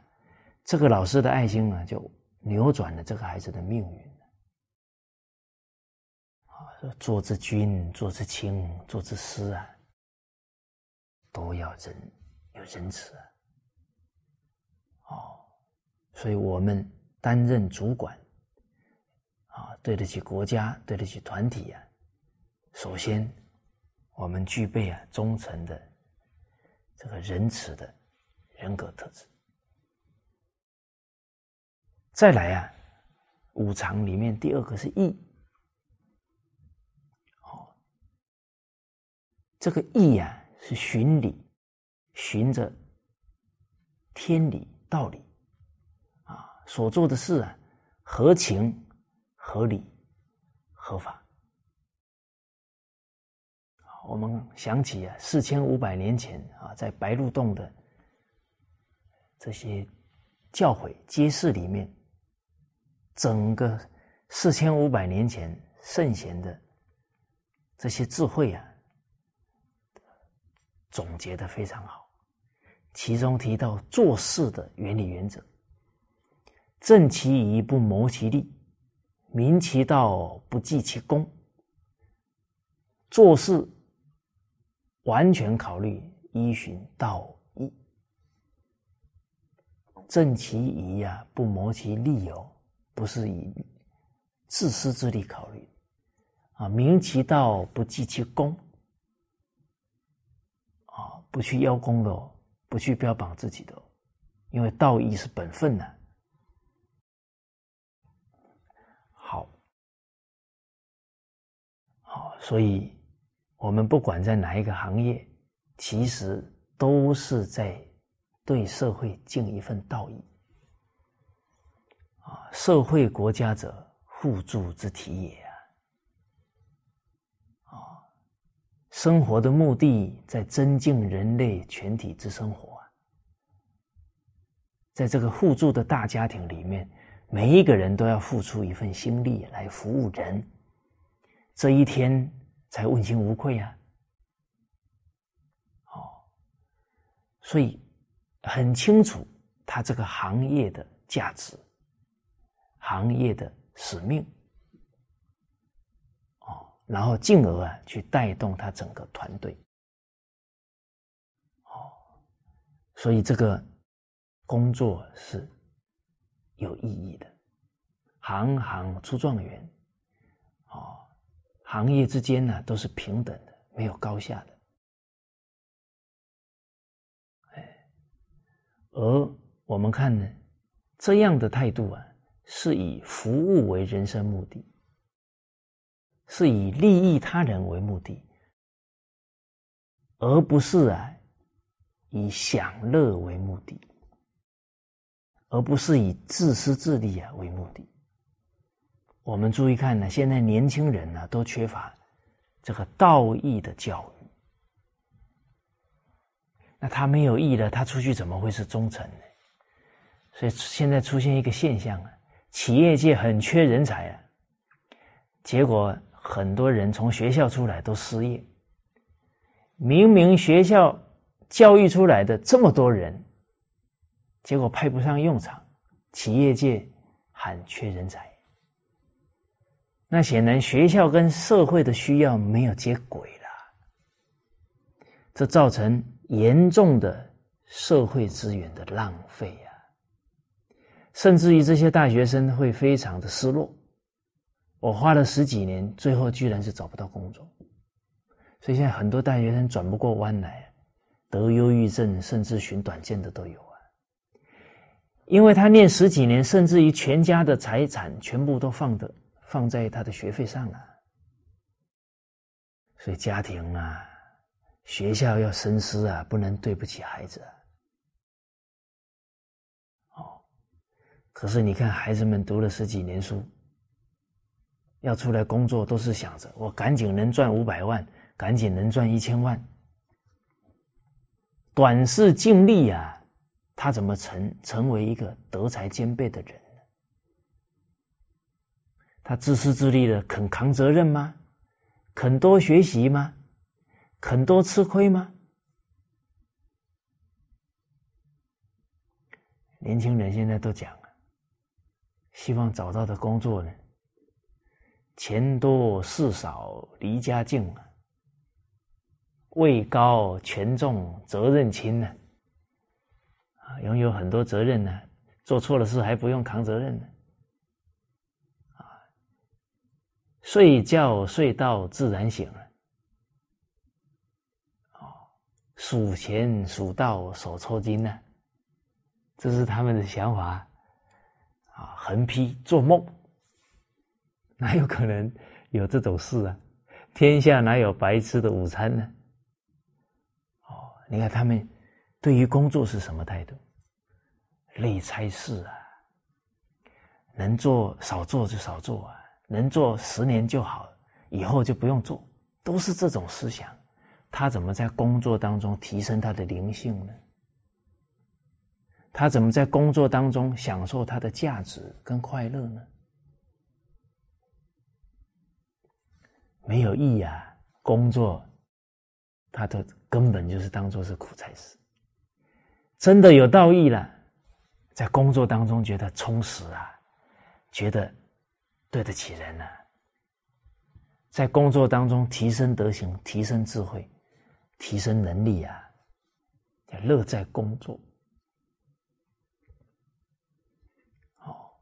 这个老师的爱心啊，就扭转了这个孩子的命运。啊，做之君，做之亲，做之师啊，都要仁。有仁慈啊，哦，所以我们担任主管，啊，对得起国家，对得起团体啊，首先我们具备啊忠诚的这个仁慈的人格特质。再来啊，五常里面第二个是义。哦，这个义呀是循理，循着天理道理啊，所做的事啊合情、合理、合法。我们想起啊，四千五百年前啊，在白鹿洞的这些教诲揭示里面。整个四千五百年前圣贤的这些智慧啊，总结的非常好。其中提到做事的原理原则：正其仪不谋其利，明其道不计其功。做事完全考虑依循道义，正其仪呀，不谋其利哦。不是以自私自利考虑，啊，明其道不计其功，啊，不去邀功的，不去标榜自己的，因为道义是本分呢。好，好，所以我们不管在哪一个行业，其实都是在对社会尽一份道义。啊，社会国家者，互助之体也啊！生活的目的在增进人类全体之生活，在这个互助的大家庭里面，每一个人都要付出一份心力来服务人，这一天才问心无愧啊！哦，所以很清楚他这个行业的价值。行业的使命，哦，然后进而啊去带动他整个团队，哦，所以这个工作是有意义的，行行出状元，哦，行业之间呢都是平等的，没有高下的，哎，而我们看呢，这样的态度啊。是以服务为人生目的，是以利益他人为目的，而不是啊以享乐为目的，而不是以自私自利啊为目的。我们注意看呢，现在年轻人呢都缺乏这个道义的教育，那他没有义了，他出去怎么会是忠诚呢？所以现在出现一个现象啊。企业界很缺人才啊，结果很多人从学校出来都失业。明明学校教育出来的这么多人，结果派不上用场，企业界很缺人才。那显然学校跟社会的需要没有接轨了，这造成严重的社会资源的浪费啊。甚至于这些大学生会非常的失落。我花了十几年，最后居然是找不到工作，所以现在很多大学生转不过弯来，得忧郁症，甚至寻短见的都有啊。因为他念十几年，甚至于全家的财产全部都放的放在他的学费上了，所以家庭啊、学校要深思啊，不能对不起孩子。可是你看，孩子们读了十几年书，要出来工作，都是想着我赶紧能赚五百万，赶紧能赚一千万，短视尽力啊，他怎么成成为一个德才兼备的人？他自私自利的肯扛责任吗？肯多学习吗？肯多吃亏吗？年轻人现在都讲。希望找到的工作呢，钱多事少离家近啊，位高权重责任轻呢，啊，拥有很多责任呢，做错了事还不用扛责任呢，睡觉睡到自然醒了，哦，数钱数到手抽筋呢，这是他们的想法啊！横批做梦，哪有可能有这种事啊？天下哪有白吃的午餐呢？哦，你看他们对于工作是什么态度？累差事啊，能做少做就少做啊。能做十年就好，以后就不用做，都是这种思想。他怎么在工作当中提升他的灵性呢？他怎么在工作当中享受他的价值跟快乐呢？没有意义啊！工作，他的根本就是当做是苦差事。真的有道义了，在工作当中觉得充实啊，觉得。对得起人呢，在工作当中提升德行、提升智慧、提升能力啊，乐在工作。哦，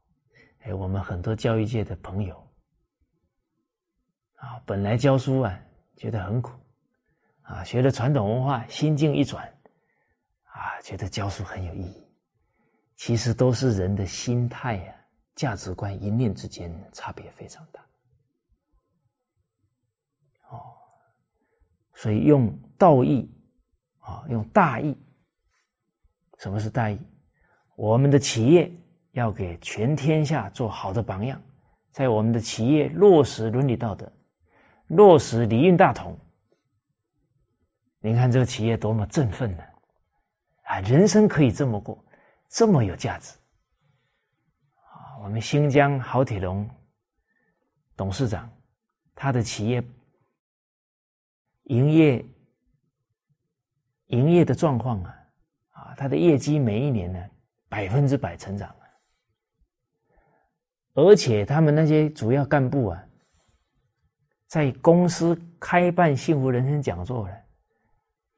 哎，我们很多教育界的朋友啊，本来教书啊觉得很苦啊，学了传统文化，心境一转啊，觉得教书很有意义。其实都是人的心态呀。价值观一念之间差别非常大，哦，所以用道义啊，用大义。什么是大义？我们的企业要给全天下做好的榜样，在我们的企业落实伦理道德，落实礼运大同。您看这个企业多么振奋呢？啊，人生可以这么过，这么有价值。我们新疆好铁龙董事长，他的企业营业营业的状况啊，啊，他的业绩每一年呢百分之百成长，而且他们那些主要干部啊，在公司开办幸福人生讲座了，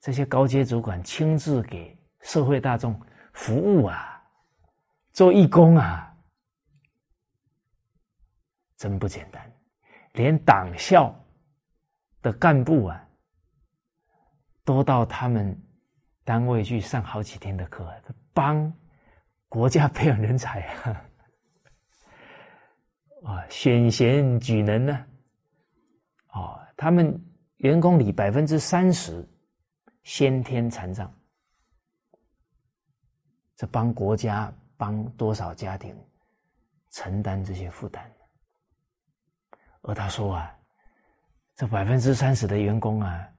这些高阶主管亲自给社会大众服务啊，做义工啊。真不简单，连党校的干部啊，都到他们单位去上好几天的课，帮国家培养人才啊！啊，选贤举能呢？哦，他们员工里百分之三十先天残障，这帮国家帮多少家庭承担这些负担？而他说啊，这百分之三十的员工啊，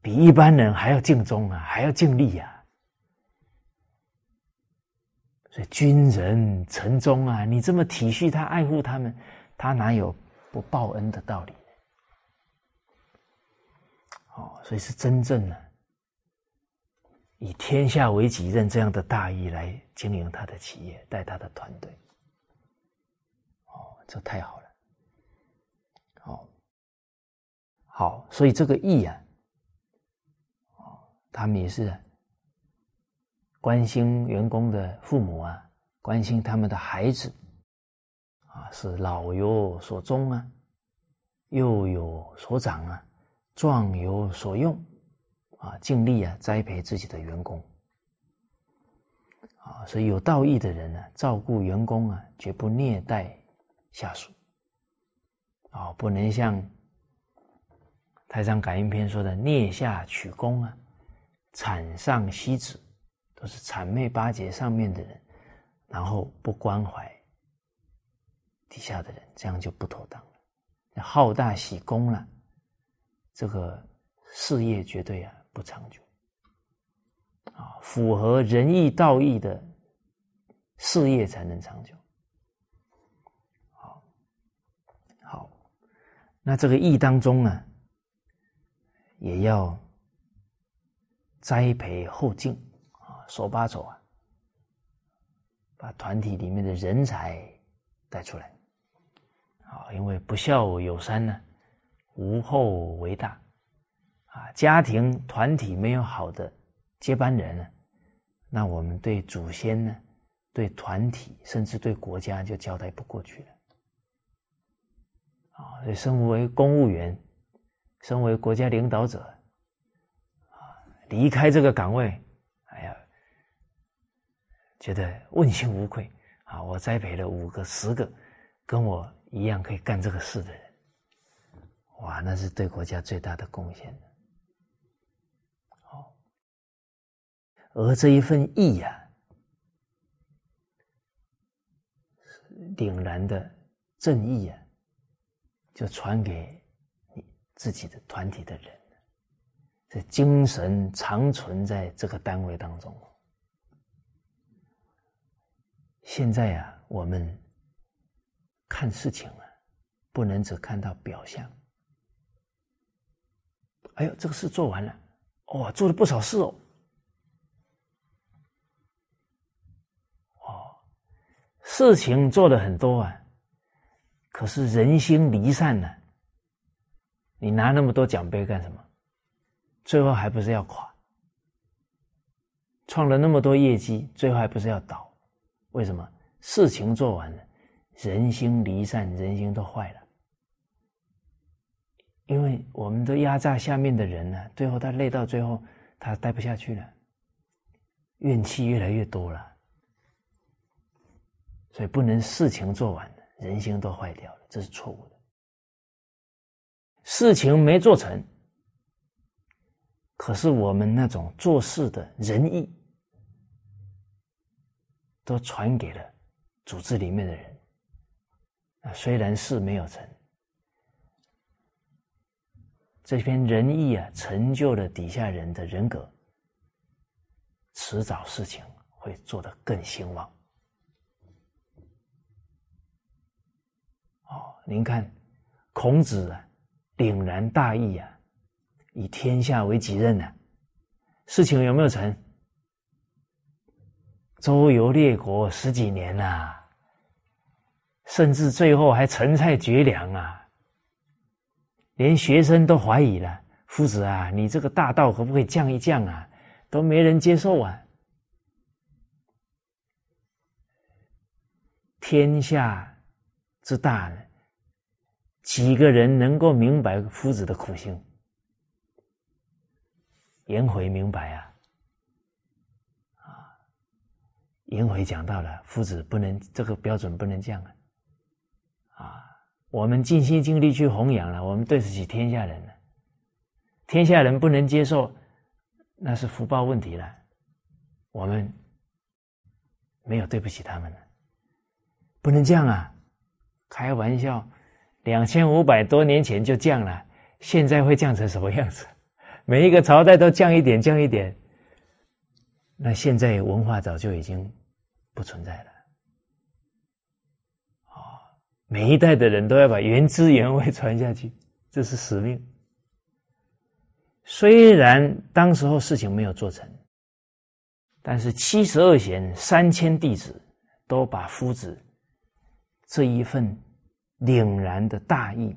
比一般人还要尽忠啊，还要尽力呀。所以军人臣忠啊，你这么体恤他、爱护他们，他哪有不报恩的道理？哦，所以是真正的以天下为己任这样的大义来经营他的企业，带他的团队。哦，这太好了。好，所以这个义啊，他们也是关心员工的父母啊，关心他们的孩子，啊，是老有所终啊，幼有所长啊，壮有所用，啊，尽力啊栽培自己的员工，啊，所以有道义的人呢，照顾员工啊，绝不虐待下属，啊，不能像。台上感应篇说的“蹑下取功啊，谄上惜子”，都是谄媚巴结上面的人，然后不关怀底下的人，这样就不妥当了。好大喜功了，这个事业绝对啊不长久。啊，符合仁义道义的事业才能长久。好，好，那这个义当中呢？也要栽培后进啊，手把手啊，把团体里面的人才带出来。啊，因为不孝有三呢，无后为大。啊，家庭团体没有好的接班人呢，那我们对祖先呢，对团体，甚至对国家就交代不过去了。啊，所以身为公务员，身为国家领导者，啊，离开这个岗位，哎呀，觉得问心无愧啊！我栽培了五个、十个跟我一样可以干这个事的人，哇，那是对国家最大的贡献好，而这一份义呀。凛然的正义啊，就传给自己的团体的人，这精神长存在这个单位当中。现在啊，我们看事情啊，不能只看到表象。哎呦，这个事做完了，哦，做了不少事哦。事情做了很多啊，可是人心离散了。你拿那么多奖杯干什么？最后还不是要垮？创了那么多业绩，最后还不是要倒？为什么？事情做完了，人心离散，人心都坏了。因为我们都压榨下面的人呢，最后他累到最后，他待不下去了，怨气越来越多了。所以不能事情做完了，人心都坏掉了，这是错误的。事情没做成，可是我们那种做事的仁义，都传给了组织里面的人。啊，虽然事没有成，这篇仁义啊，成就了底下人的人格，迟早事情会做得更兴旺。哦，您看，孔子啊，凛然大义啊，以天下为己任呢，事情有没有成？周游列国十几年呐，甚至最后还陈菜绝粮啊，连学生都怀疑了，夫子啊，你这个大道可不可以降一降啊？都没人接受啊，天下。之大呢？几个人能够明白夫子的苦心？颜回明白啊！啊，颜回讲到了，夫子不能这个标准不能降啊！啊，我们尽心尽力去弘扬了，我们对得起天下人了。天下人不能接受，那是福报问题了。我们没有对不起他们了，不能降啊！开玩笑，两千五百多年前就降了，现在会降成什么样子？每一个朝代都降一点，降一点。那现在文化早就已经不存在了。啊，每一代的人都要把原汁原味传下去，这是使命。虽然当时候事情没有做成，但是七十二贤、三千弟子都把夫子。这一份凛然的大义，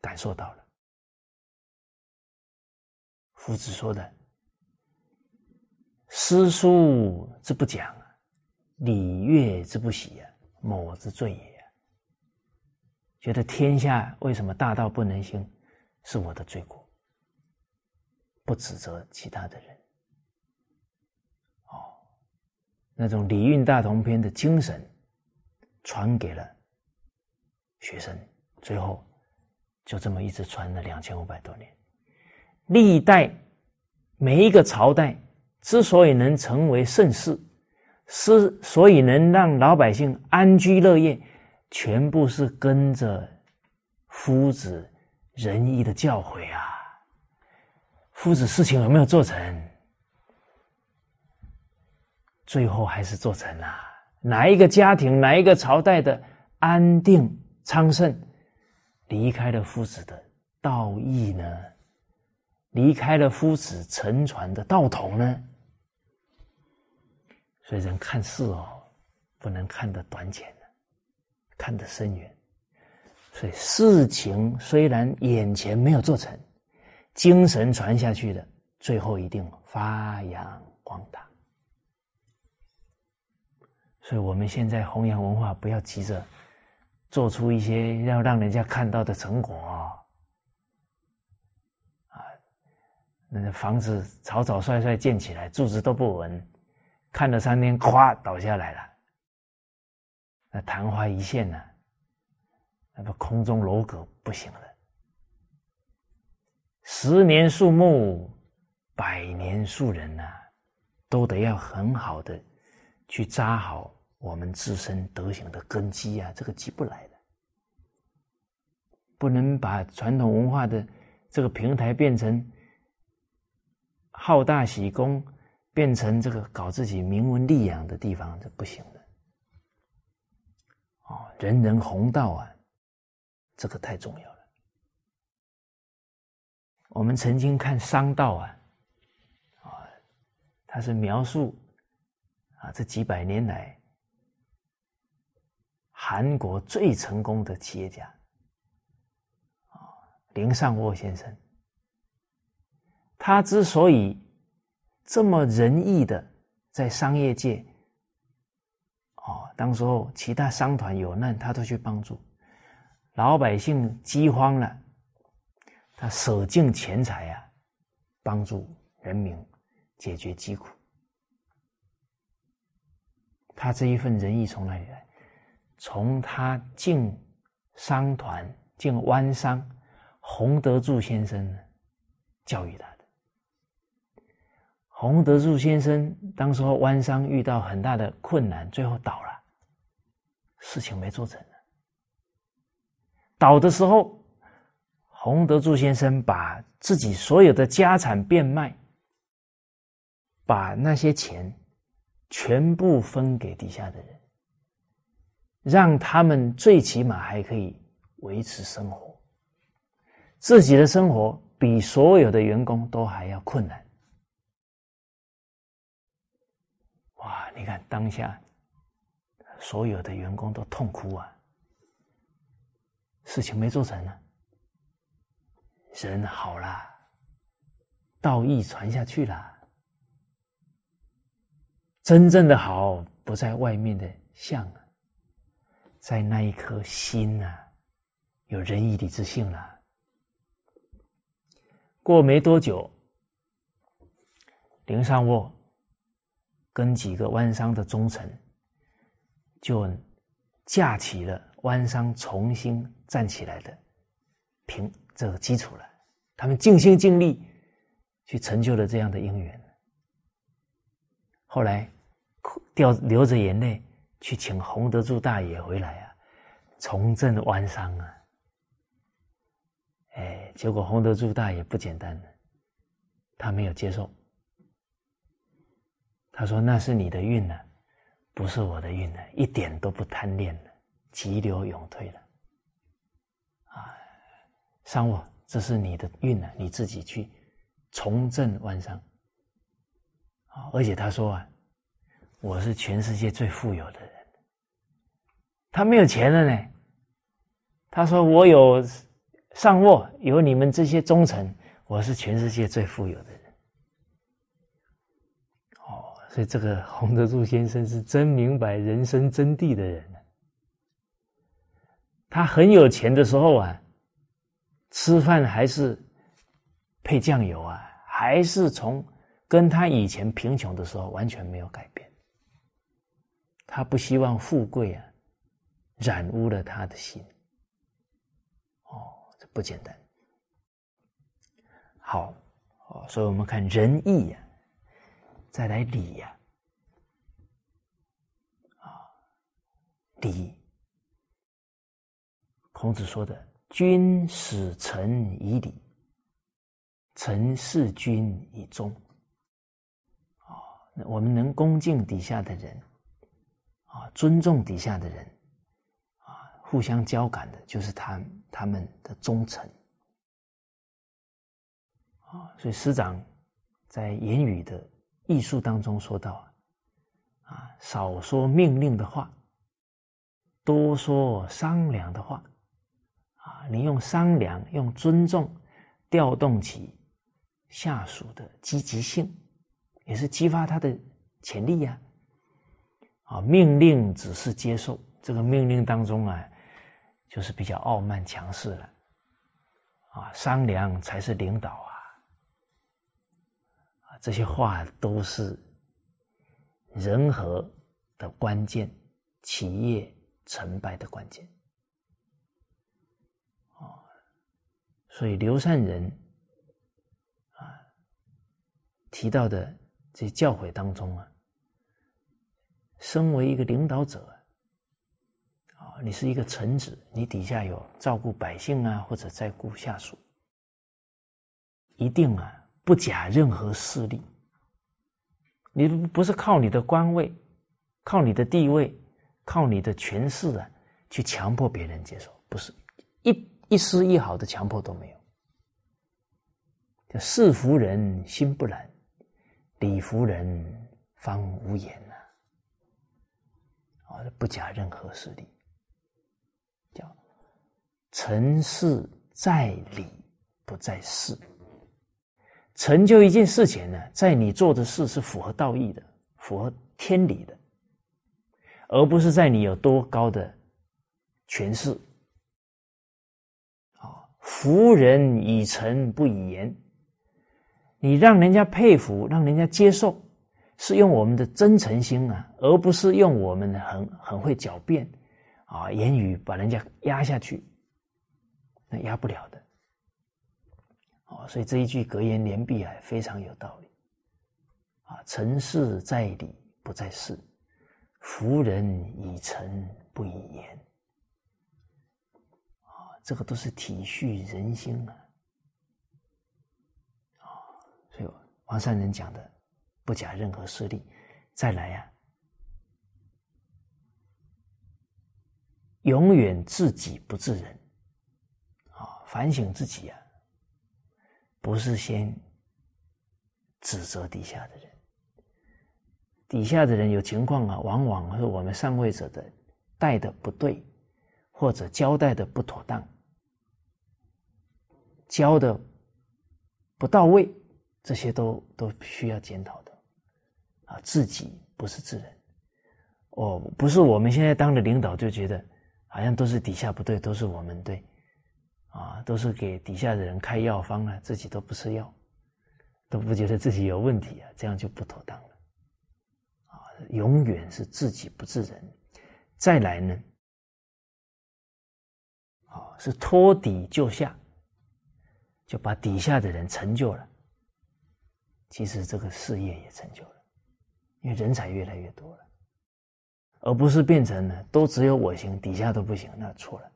感受到了。夫子说的：“诗书之不讲，礼乐之不习啊，某之罪也。”觉得天下为什么大道不能行，是我的罪过，不指责其他的人。哦，那种《礼运大同篇》的精神。传给了学生，最后就这么一直传了两千五百多年。历代每一个朝代之所以能成为盛世，之所以能让老百姓安居乐业，全部是跟着夫子仁义的教诲啊。夫子事情有没有做成？最后还是做成了。哪一个家庭，哪一个朝代的安定昌盛，离开了夫子的道义呢？离开了夫子沉船的道统呢？所以人看事哦，不能看得短浅的看得深远。所以事情虽然眼前没有做成，精神传下去的，最后一定发扬光大。所以，我们现在弘扬文化，不要急着做出一些要让人家看到的成果啊，那个房子草草率率建起来，柱子都不稳，看了三天，咵倒下来了，那昙花一现呢，那个空中楼阁不行了。十年树木，百年树人呐，都得要很好的去扎好我们自身德行的根基啊，这个急不来的。不能把传统文化的这个平台变成好大喜功，变成这个搞自己名闻利养的地方，这不行的。哦，人人弘道啊，这个太重要了。我们曾经看商道啊，啊，他是描述啊这几百年来韩国最成功的企业家啊林尚沃先生。他之所以这么仁义的在商业界，哦，当时候其他商团有难，他都去帮助老百姓饥荒了。他舍尽钱财啊，帮助人民解决疾苦。他这一份仁义从哪里来？从他进商团、进湾商，洪德柱先生教育他的。洪德柱先生当时候湾商遇到很大的困难，最后倒了，事情没做成。倒的时候。洪德柱先生把自己所有的家产变卖，把那些钱全部分给底下的人，让他们最起码还可以维持生活。自己的生活比所有的员工都还要困难。哇！你看当下所有的员工都痛哭啊，事情没做成呢。人好了，道义传下去了。真正的好不在外面的相，在那一颗心呐，有仁义礼智信了。过没多久，林尚沃跟几个湾商的忠臣，就架起了湾商重新站起来的平。这个基础了，他们尽心尽力去成就了这样的姻缘。后来掉流着眼泪去请洪德柱大爷回来啊，重振湾商啊。哎，结果洪德柱大爷不简单他没有接受。他说：“那是你的运呢，不是我的运呢，一点都不贪恋了，急流勇退了。”啊伤我，这是你的运啊！你自己去重振湾商啊！而且他说啊，我是全世界最富有的。他没有钱了呢。他说我有上卧，有你们这些忠臣，我是全世界最富有的人。哦，所以这个洪德柱先生是真明白人生真谛的人。他很有钱的时候啊。吃饭还是配酱油啊？还是从跟他以前贫穷的时候完全没有改变。他不希望富贵啊染污了他的心。哦，这不简单。好，哦，所以我们看仁义呀，再来礼呀，啊，礼。孔子说的。君使臣以礼，臣事君以忠。啊，我们能恭敬底下的人，啊，尊重底下的人，互相交感的，就是他他们的忠诚。啊，所以师长在言语的艺术当中说到，啊，少说命令的话，多说商量的话。啊，你用商量、用尊重，调动起下属的积极性，也是激发他的潜力呀。啊，命令只是接受，这个命令当中啊，就是比较傲慢强势了，啊，商量才是领导啊，啊，这些话都是人和的关键，企业成败的关键，啊，所以刘善人啊提到的这教诲当中啊，身为一个领导者。你是一个臣子，你底下有照顾百姓啊，或者在顾下属，一定啊不假任何势力。你不是靠你的官位、靠你的地位、靠你的权势啊，去强迫别人接受，不是一一丝一毫的强迫都没有。叫事服人心不懒，礼服人方无言呐。啊，不假任何势力。成事在理，不在事。成就一件事情呢，在你做的事是符合道义的，符合天理的，而不是在你有多高的权势。啊，服人以诚不以言，你让人家佩服，让人家接受，是用我们的真诚心啊，而不是用我们很很会狡辩啊，言语把人家压下去。压不了的，哦，所以这一句格言联璧啊，非常有道理，啊，成事在理不在事，服人以诚不以言，啊，这个都是体恤人心啊，啊，所以王善人讲的不假任何势力，再来呀，永远自己不自人。反省自己啊，不是先指责底下的人。底下的人有情况啊，往往是我们上位者的带的不对，或者交代的不妥当，教的不到位，这些都都需要检讨的。啊，自己不是自人。哦，不是我们现在当了领导就觉得好像都是底下不对，都是我们对。啊，都是给底下的人开药方了，自己都不吃药，都不觉得自己有问题啊，这样就不妥当了。啊，永远是自己不自人。再来呢，啊，是托底救下，就把底下的人成就了。其实这个事业也成就了，因为人才越来越多了，而不是变成呢，都只有我行，底下都不行，那错了。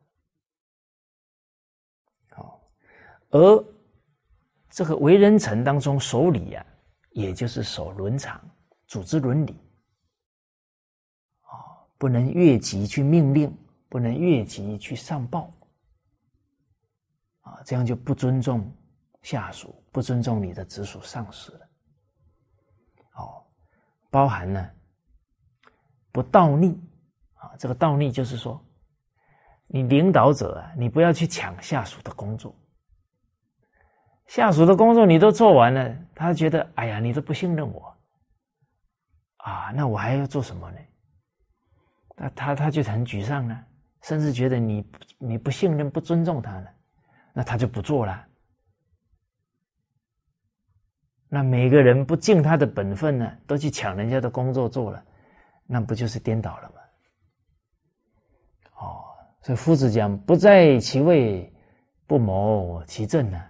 而这个为人臣当中守礼呀，也就是守伦常、组织伦理啊，不能越级去命令，不能越级去上报啊，这样就不尊重下属，不尊重你的直属上司了。哦，包含呢不倒逆啊，这个倒逆就是说，你领导者啊，你不要去抢下属的工作。下属的工作你都做完了，他觉得哎呀，你都不信任我，啊，那我还要做什么呢？那他他就很沮丧了，甚至觉得你你不信任、不尊重他了，那他就不做了。那每个人不尽他的本分呢，都去抢人家的工作做了，那不就是颠倒了吗？哦，所以夫子讲不在其位，不谋其政呢。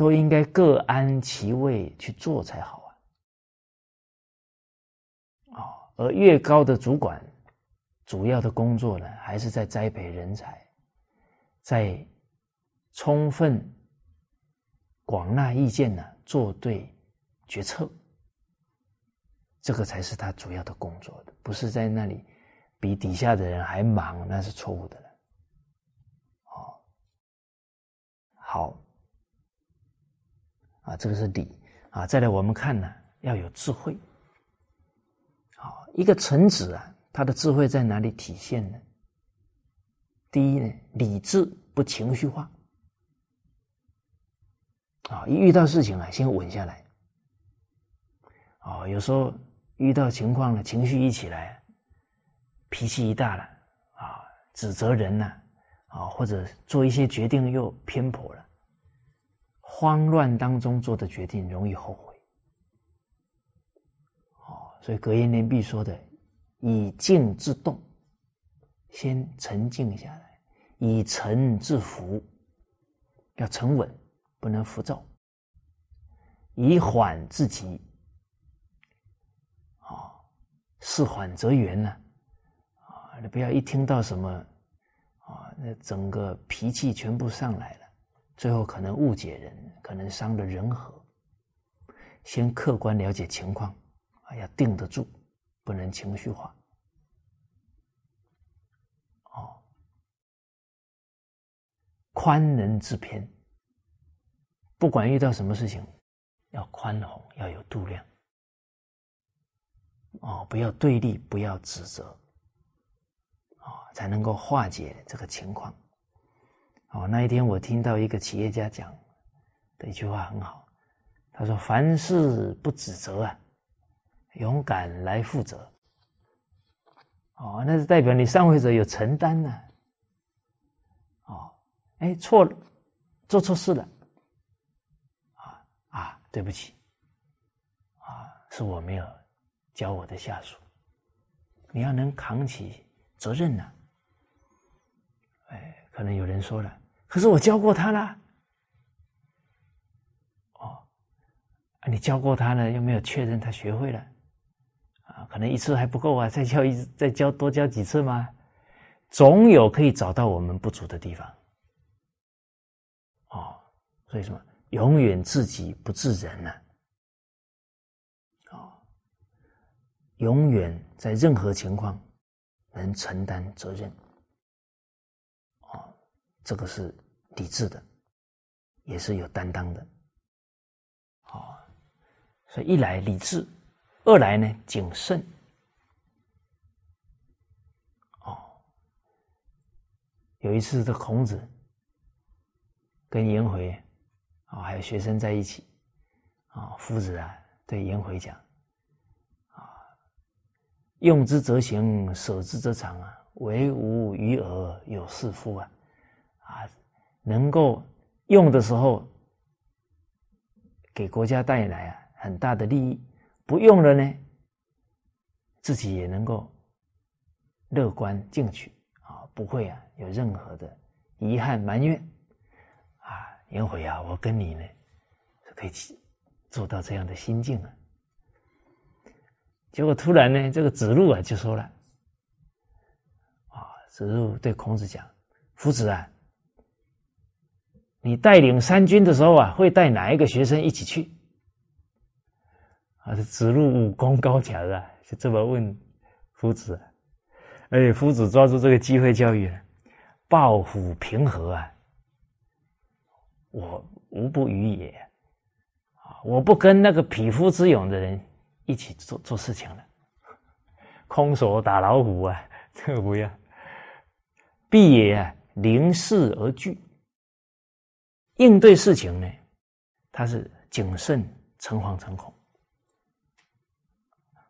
都应该各安其位去做才好啊！啊，而越高的主管，主要的工作呢，还是在栽培人才，在充分广纳意见呢，做对决策，这个才是他主要的工作的，不是在那里比底下的人还忙，那是错误的了。好，好。啊，这个是理啊！再来，我们看呢，要有智慧。好，一个臣子啊，他的智慧在哪里体现呢？第一呢，理智不情绪化。啊，一遇到事情啊，先稳下来。啊，有时候遇到情况了，情绪一起来，脾气一大了，啊，指责人呐，啊，或者做一些决定又偏颇了，慌乱当中做的决定容易后悔。哦，所以格言联璧说的“以静制动”，先沉静下来；“以沉制浮”，要沉稳，不能浮躁；“以缓制急”，啊，事缓则圆呢。啊，你不要一听到什么。啊，那整个脾气全部上来了，最后可能误解人，可能伤了人和。先客观了解情况，啊，要定得住，不能情绪化。哦，宽能自偏，不管遇到什么事情，要宽宏，要有度量。哦，不要对立，不要指责。哦才能够化解这个情况。哦，那一天我听到一个企业家讲的一句话很好，他说：“凡事不指责啊，勇敢来负责。”哦，那是代表你上位者有承担呢。哦，哎，错了，做错事了，啊啊，对不起，啊，是我没有教我的下属，你要能扛起责任呢。哎，可能有人说了，可是我教过他了。哦，你教过他了，又没有确认他学会了，啊，可能一次还不够啊，再教一，再教多教几次吗？总有可以找到我们不足的地方。哦，所以什么？永远自己不自人呢？哦，永远在任何情况能承担责任。这个是理智的，也是有担当的，哦，所以一来理智，二来呢谨慎，哦，有一次的孔子跟颜回啊还有学生在一起，啊夫子啊对颜回讲，啊用之则行，舍之则长啊，唯吾与尔有是夫啊。啊，能够用的时候，给国家带来啊很大的利益；不用了呢，自己也能够乐观进取啊，不会啊有任何的遗憾埋怨啊。颜回啊，我跟你呢是可以做到这样的心境啊。结果突然呢，这个子路啊就说了啊，子路对孔子讲：“夫子啊。”你带领三军的时候啊，会带哪一个学生一起去？啊，子路武功高强啊，就这么问夫子。哎，夫子抓住这个机会教育了，抱虎平和啊，我无不与也。啊，我不跟那个匹夫之勇的人一起做做事情了，空手打老虎啊，这个不要。必也临事而惧。应对事情呢，他是谨慎、诚惶诚恐、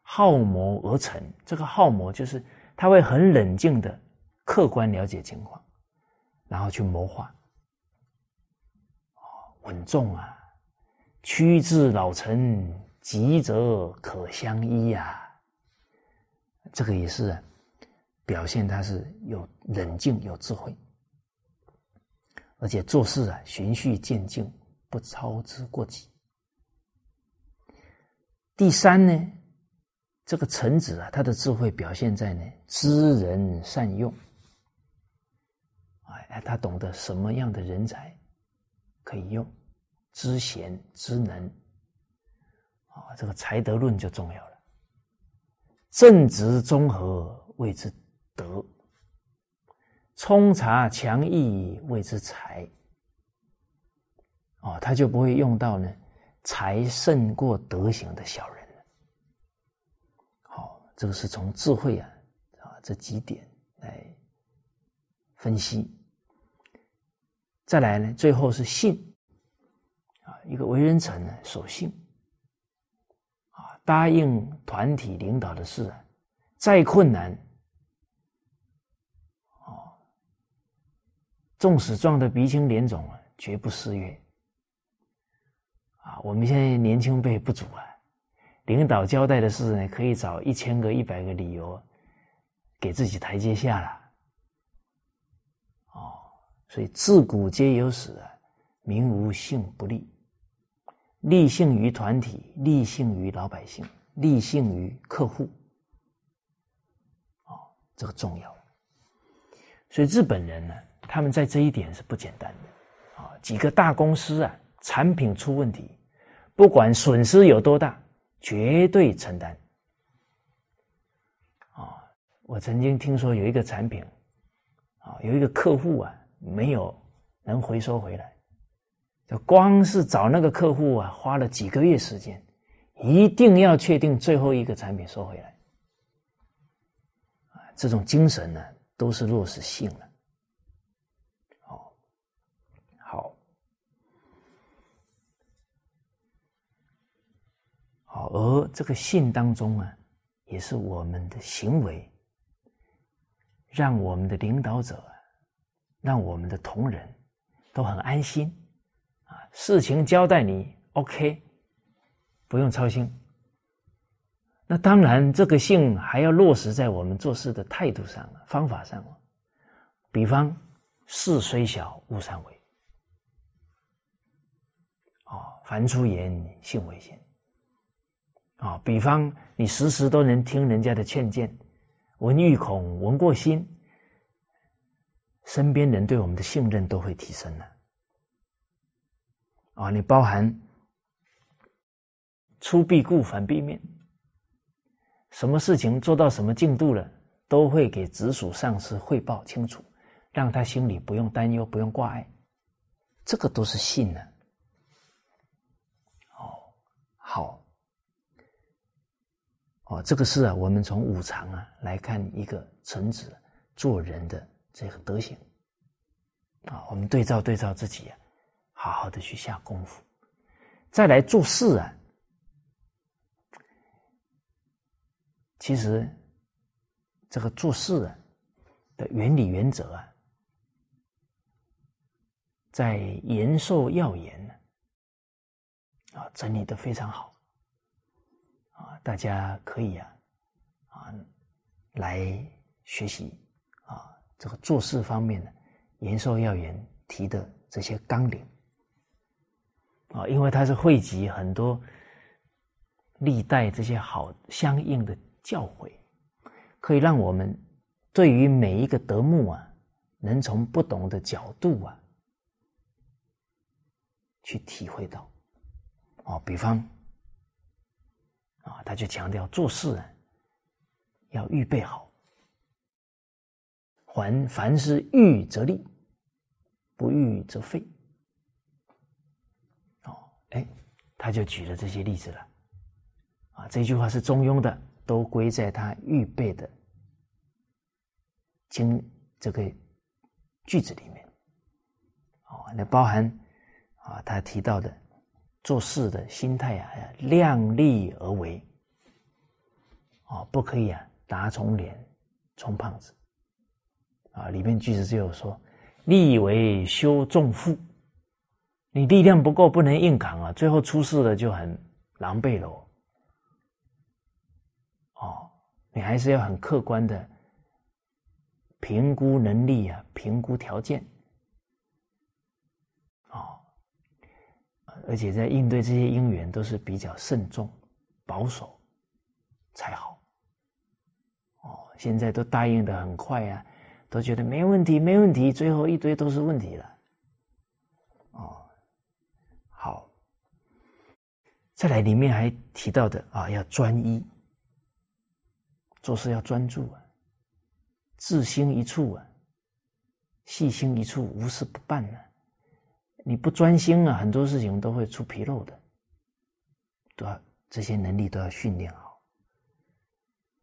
好谋而成。这个好谋就是他会很冷静的、客观了解情况，然后去谋划。稳重啊！屈至老成，急则可相依呀。这个也是表现他是有冷静、有智慧。而且做事啊，循序渐进，不操之过急。第三呢，这个臣子啊，他的智慧表现在呢，知人善用。哎，他懂得什么样的人才可以用，知贤知能，啊，这个才德论就重要了。正直中和谓之德。冲察强意谓之才，哦，他就不会用到呢，才胜过德行的小人。好，这个是从智慧啊啊这几点来分析。再来呢，最后是信啊，一个为人臣呢守信啊，答应团体领导的事啊，再困难。纵使撞得鼻青脸肿啊，绝不失约。啊，我们现在年轻辈不足啊，领导交代的事呢，可以找一千个、一百个理由，给自己台阶下了。哦，所以自古皆有史啊，民无信不立，立性于团体，立性于老百姓，立性于客户。哦，这个重要。所以日本人呢，他们在这一点是不简单的。啊，几个大公司啊。产品出问题，不管损失有多大，绝对承担。啊，我曾经听说有一个产品，啊，有一个客户啊，没有能回收回来，就光是找那个客户啊，花了几个月时间，一定要确定最后一个产品收回来。啊，这种精神呢，都是落实性了。而这个信当中啊，也是我们的行为，让我们的领导者，让我们的同仁都很安心啊。事情交代你 OK，不用操心。那当然，这个信还要落实在我们做事的态度上、方法上。比方，事虽小，勿擅为。哦，凡出言，信为先。啊，比方你时时都能听人家的劝谏，闻欲恐，闻过心，身边人对我们的信任都会提升了。啊，你包含出必故，反必面，什么事情做到什么进度了，都会给直属上司汇报清楚，让他心里不用担忧，不用挂碍，这个都是信呢。哦，好。哦，这个是啊，我们从五常啊来看一个臣子做人的这个德行啊，我们对照对照自己啊，好好的去下功夫，再来做事啊。其实这个做事啊的原理原则啊，在延寿要言呢啊整理的非常好。啊，大家可以啊，啊，来学习啊，这个做事方面的延寿要员提的这些纲领啊，因为它是汇集很多历代这些好相应的教诲，可以让我们对于每一个德目啊，能从不同的角度啊去体会到哦，比方。啊，他就强调做事啊，要预备好，凡凡是预则立，不预则废。哦，哎，他就举了这些例子了。啊，这句话是中庸的，都归在他预备的经这个句子里面。哦，那包含啊，他提到的。做事的心态啊，量力而为，哦，不可以啊，打肿脸充胖子，啊，里面句子就有说，力为修重负，你力量不够，不能硬扛啊，最后出事了就很狼狈喽。哦，你还是要很客观的评估能力啊，评估条件。而且在应对这些因缘，都是比较慎重、保守才好。哦，现在都答应的很快啊，都觉得没问题，没问题，最后一堆都是问题了。哦，好，再来里面还提到的啊，要专一，做事要专注啊，志心一处啊，细心一处，无事不办呢。你不专心啊，很多事情都会出纰漏的，都要这些能力都要训练好。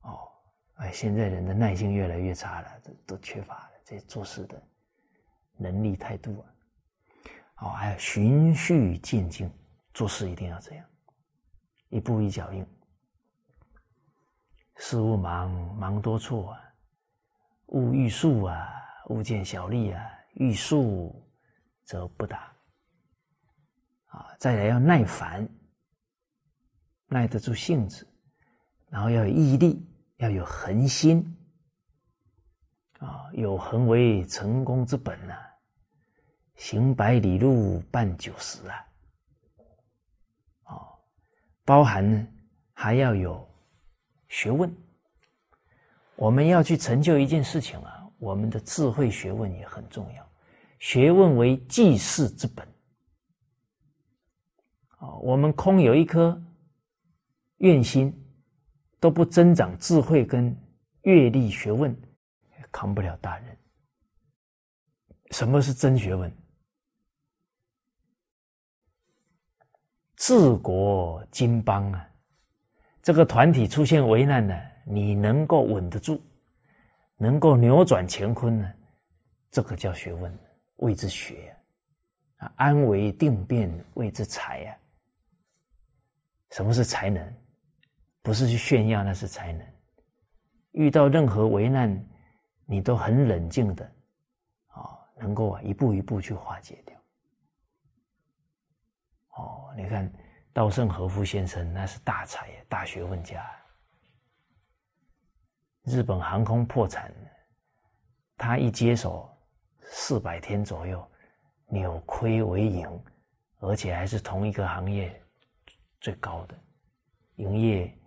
哦，哎，现在人的耐心越来越差了，这都缺乏了这做事的能力态度啊。哦，还有循序渐进，做事一定要这样，一步一脚印。事勿忙，忙多错啊；勿欲速啊，勿见小利啊；欲速则不达。啊，再来要耐烦，耐得住性子，然后要有毅力，要有恒心。啊，有恒为成功之本呐！行百里路，半九十啊！哦，包含呢，还要有学问。我们要去成就一件事情啊，我们的智慧学问也很重要。学问为济世之本。啊，我们空有一颗愿心，都不增长智慧跟阅历学问，扛不了大人。什么是真学问？治国经邦啊，这个团体出现危难呢？你能够稳得住，能够扭转乾坤呢？这个叫学问，谓之学啊！安为定变，谓之才呀！什么是才能？不是去炫耀，那是才能。遇到任何危难，你都很冷静的啊，能够啊一步一步去化解掉。哦，你看稻盛和夫先生那是大才，大学问家。日本航空破产，他一接手，四百天左右，扭亏为盈，而且还是同一个行业最高的营业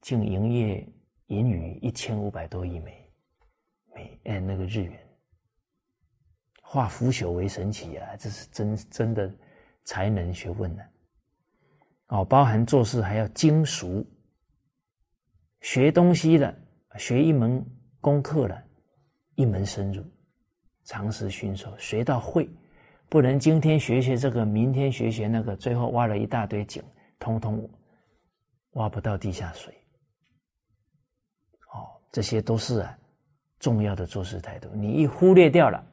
净营业盈余一千五百多亿美美哎那个日元，化腐朽为神奇啊！这是真真的才能学问呢。哦，包含做事还要精熟，学东西的。学一门功课了，一门深入，常识熏熟，学到会，不能今天学学这个，明天学学那个，最后挖了一大堆井，通通挖不到地下水。哦，这些都是啊重要的做事态度，你一忽略掉了，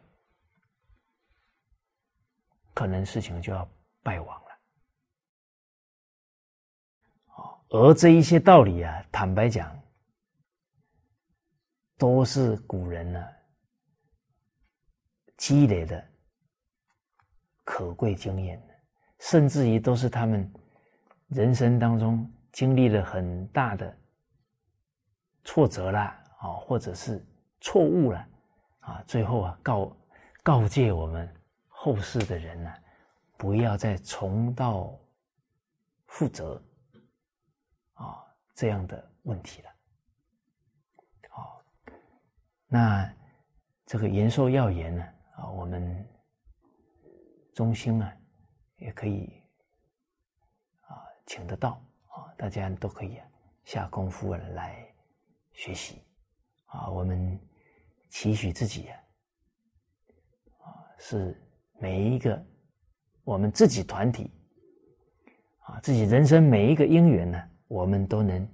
可能事情就要败亡了。哦，而这一些道理啊，坦白讲。都是古人呢积累的可贵经验，甚至于都是他们人生当中经历了很大的挫折啦，啊，或者是错误了，啊，最后啊告告诫我们后世的人呢，不要再重蹈覆辙啊这样的问题了。那这个延寿药言呢？啊我们中心啊，也可以啊，请得到啊，大家都可以下功夫来学习啊。我们期许自己啊，是每一个我们自己团体啊，自己人生每一个因缘呢，我们都能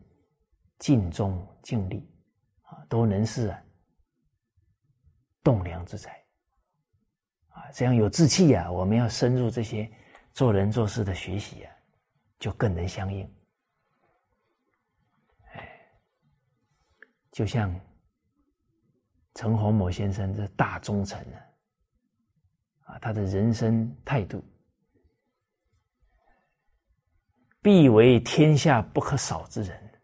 尽忠尽力啊，都能是。栋梁之才，这样有志气呀！我们要深入这些做人做事的学习啊，就更能相应。哎，就像陈洪某先生这大忠臣呢，啊，他的人生态度，必为天下不可少之人。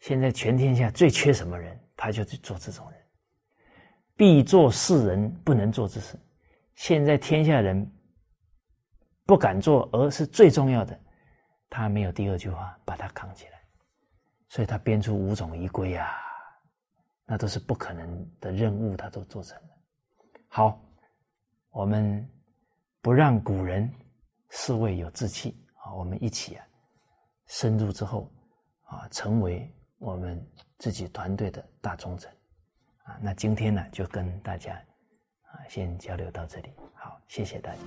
现在全天下最缺什么人，他就去做这种人。必做世人不能做之事。现在天下人不敢做，而是最重要的，他没有第二句话把他扛起来，所以他编出五种仪规啊，那都是不可能的任务，他都做成了。好，我们不让古人侍卫有志气啊，我们一起啊，深入之后啊，成为我们自己团队的大忠臣。啊，那今天呢，就跟大家，先交流到这里。好，谢谢大家。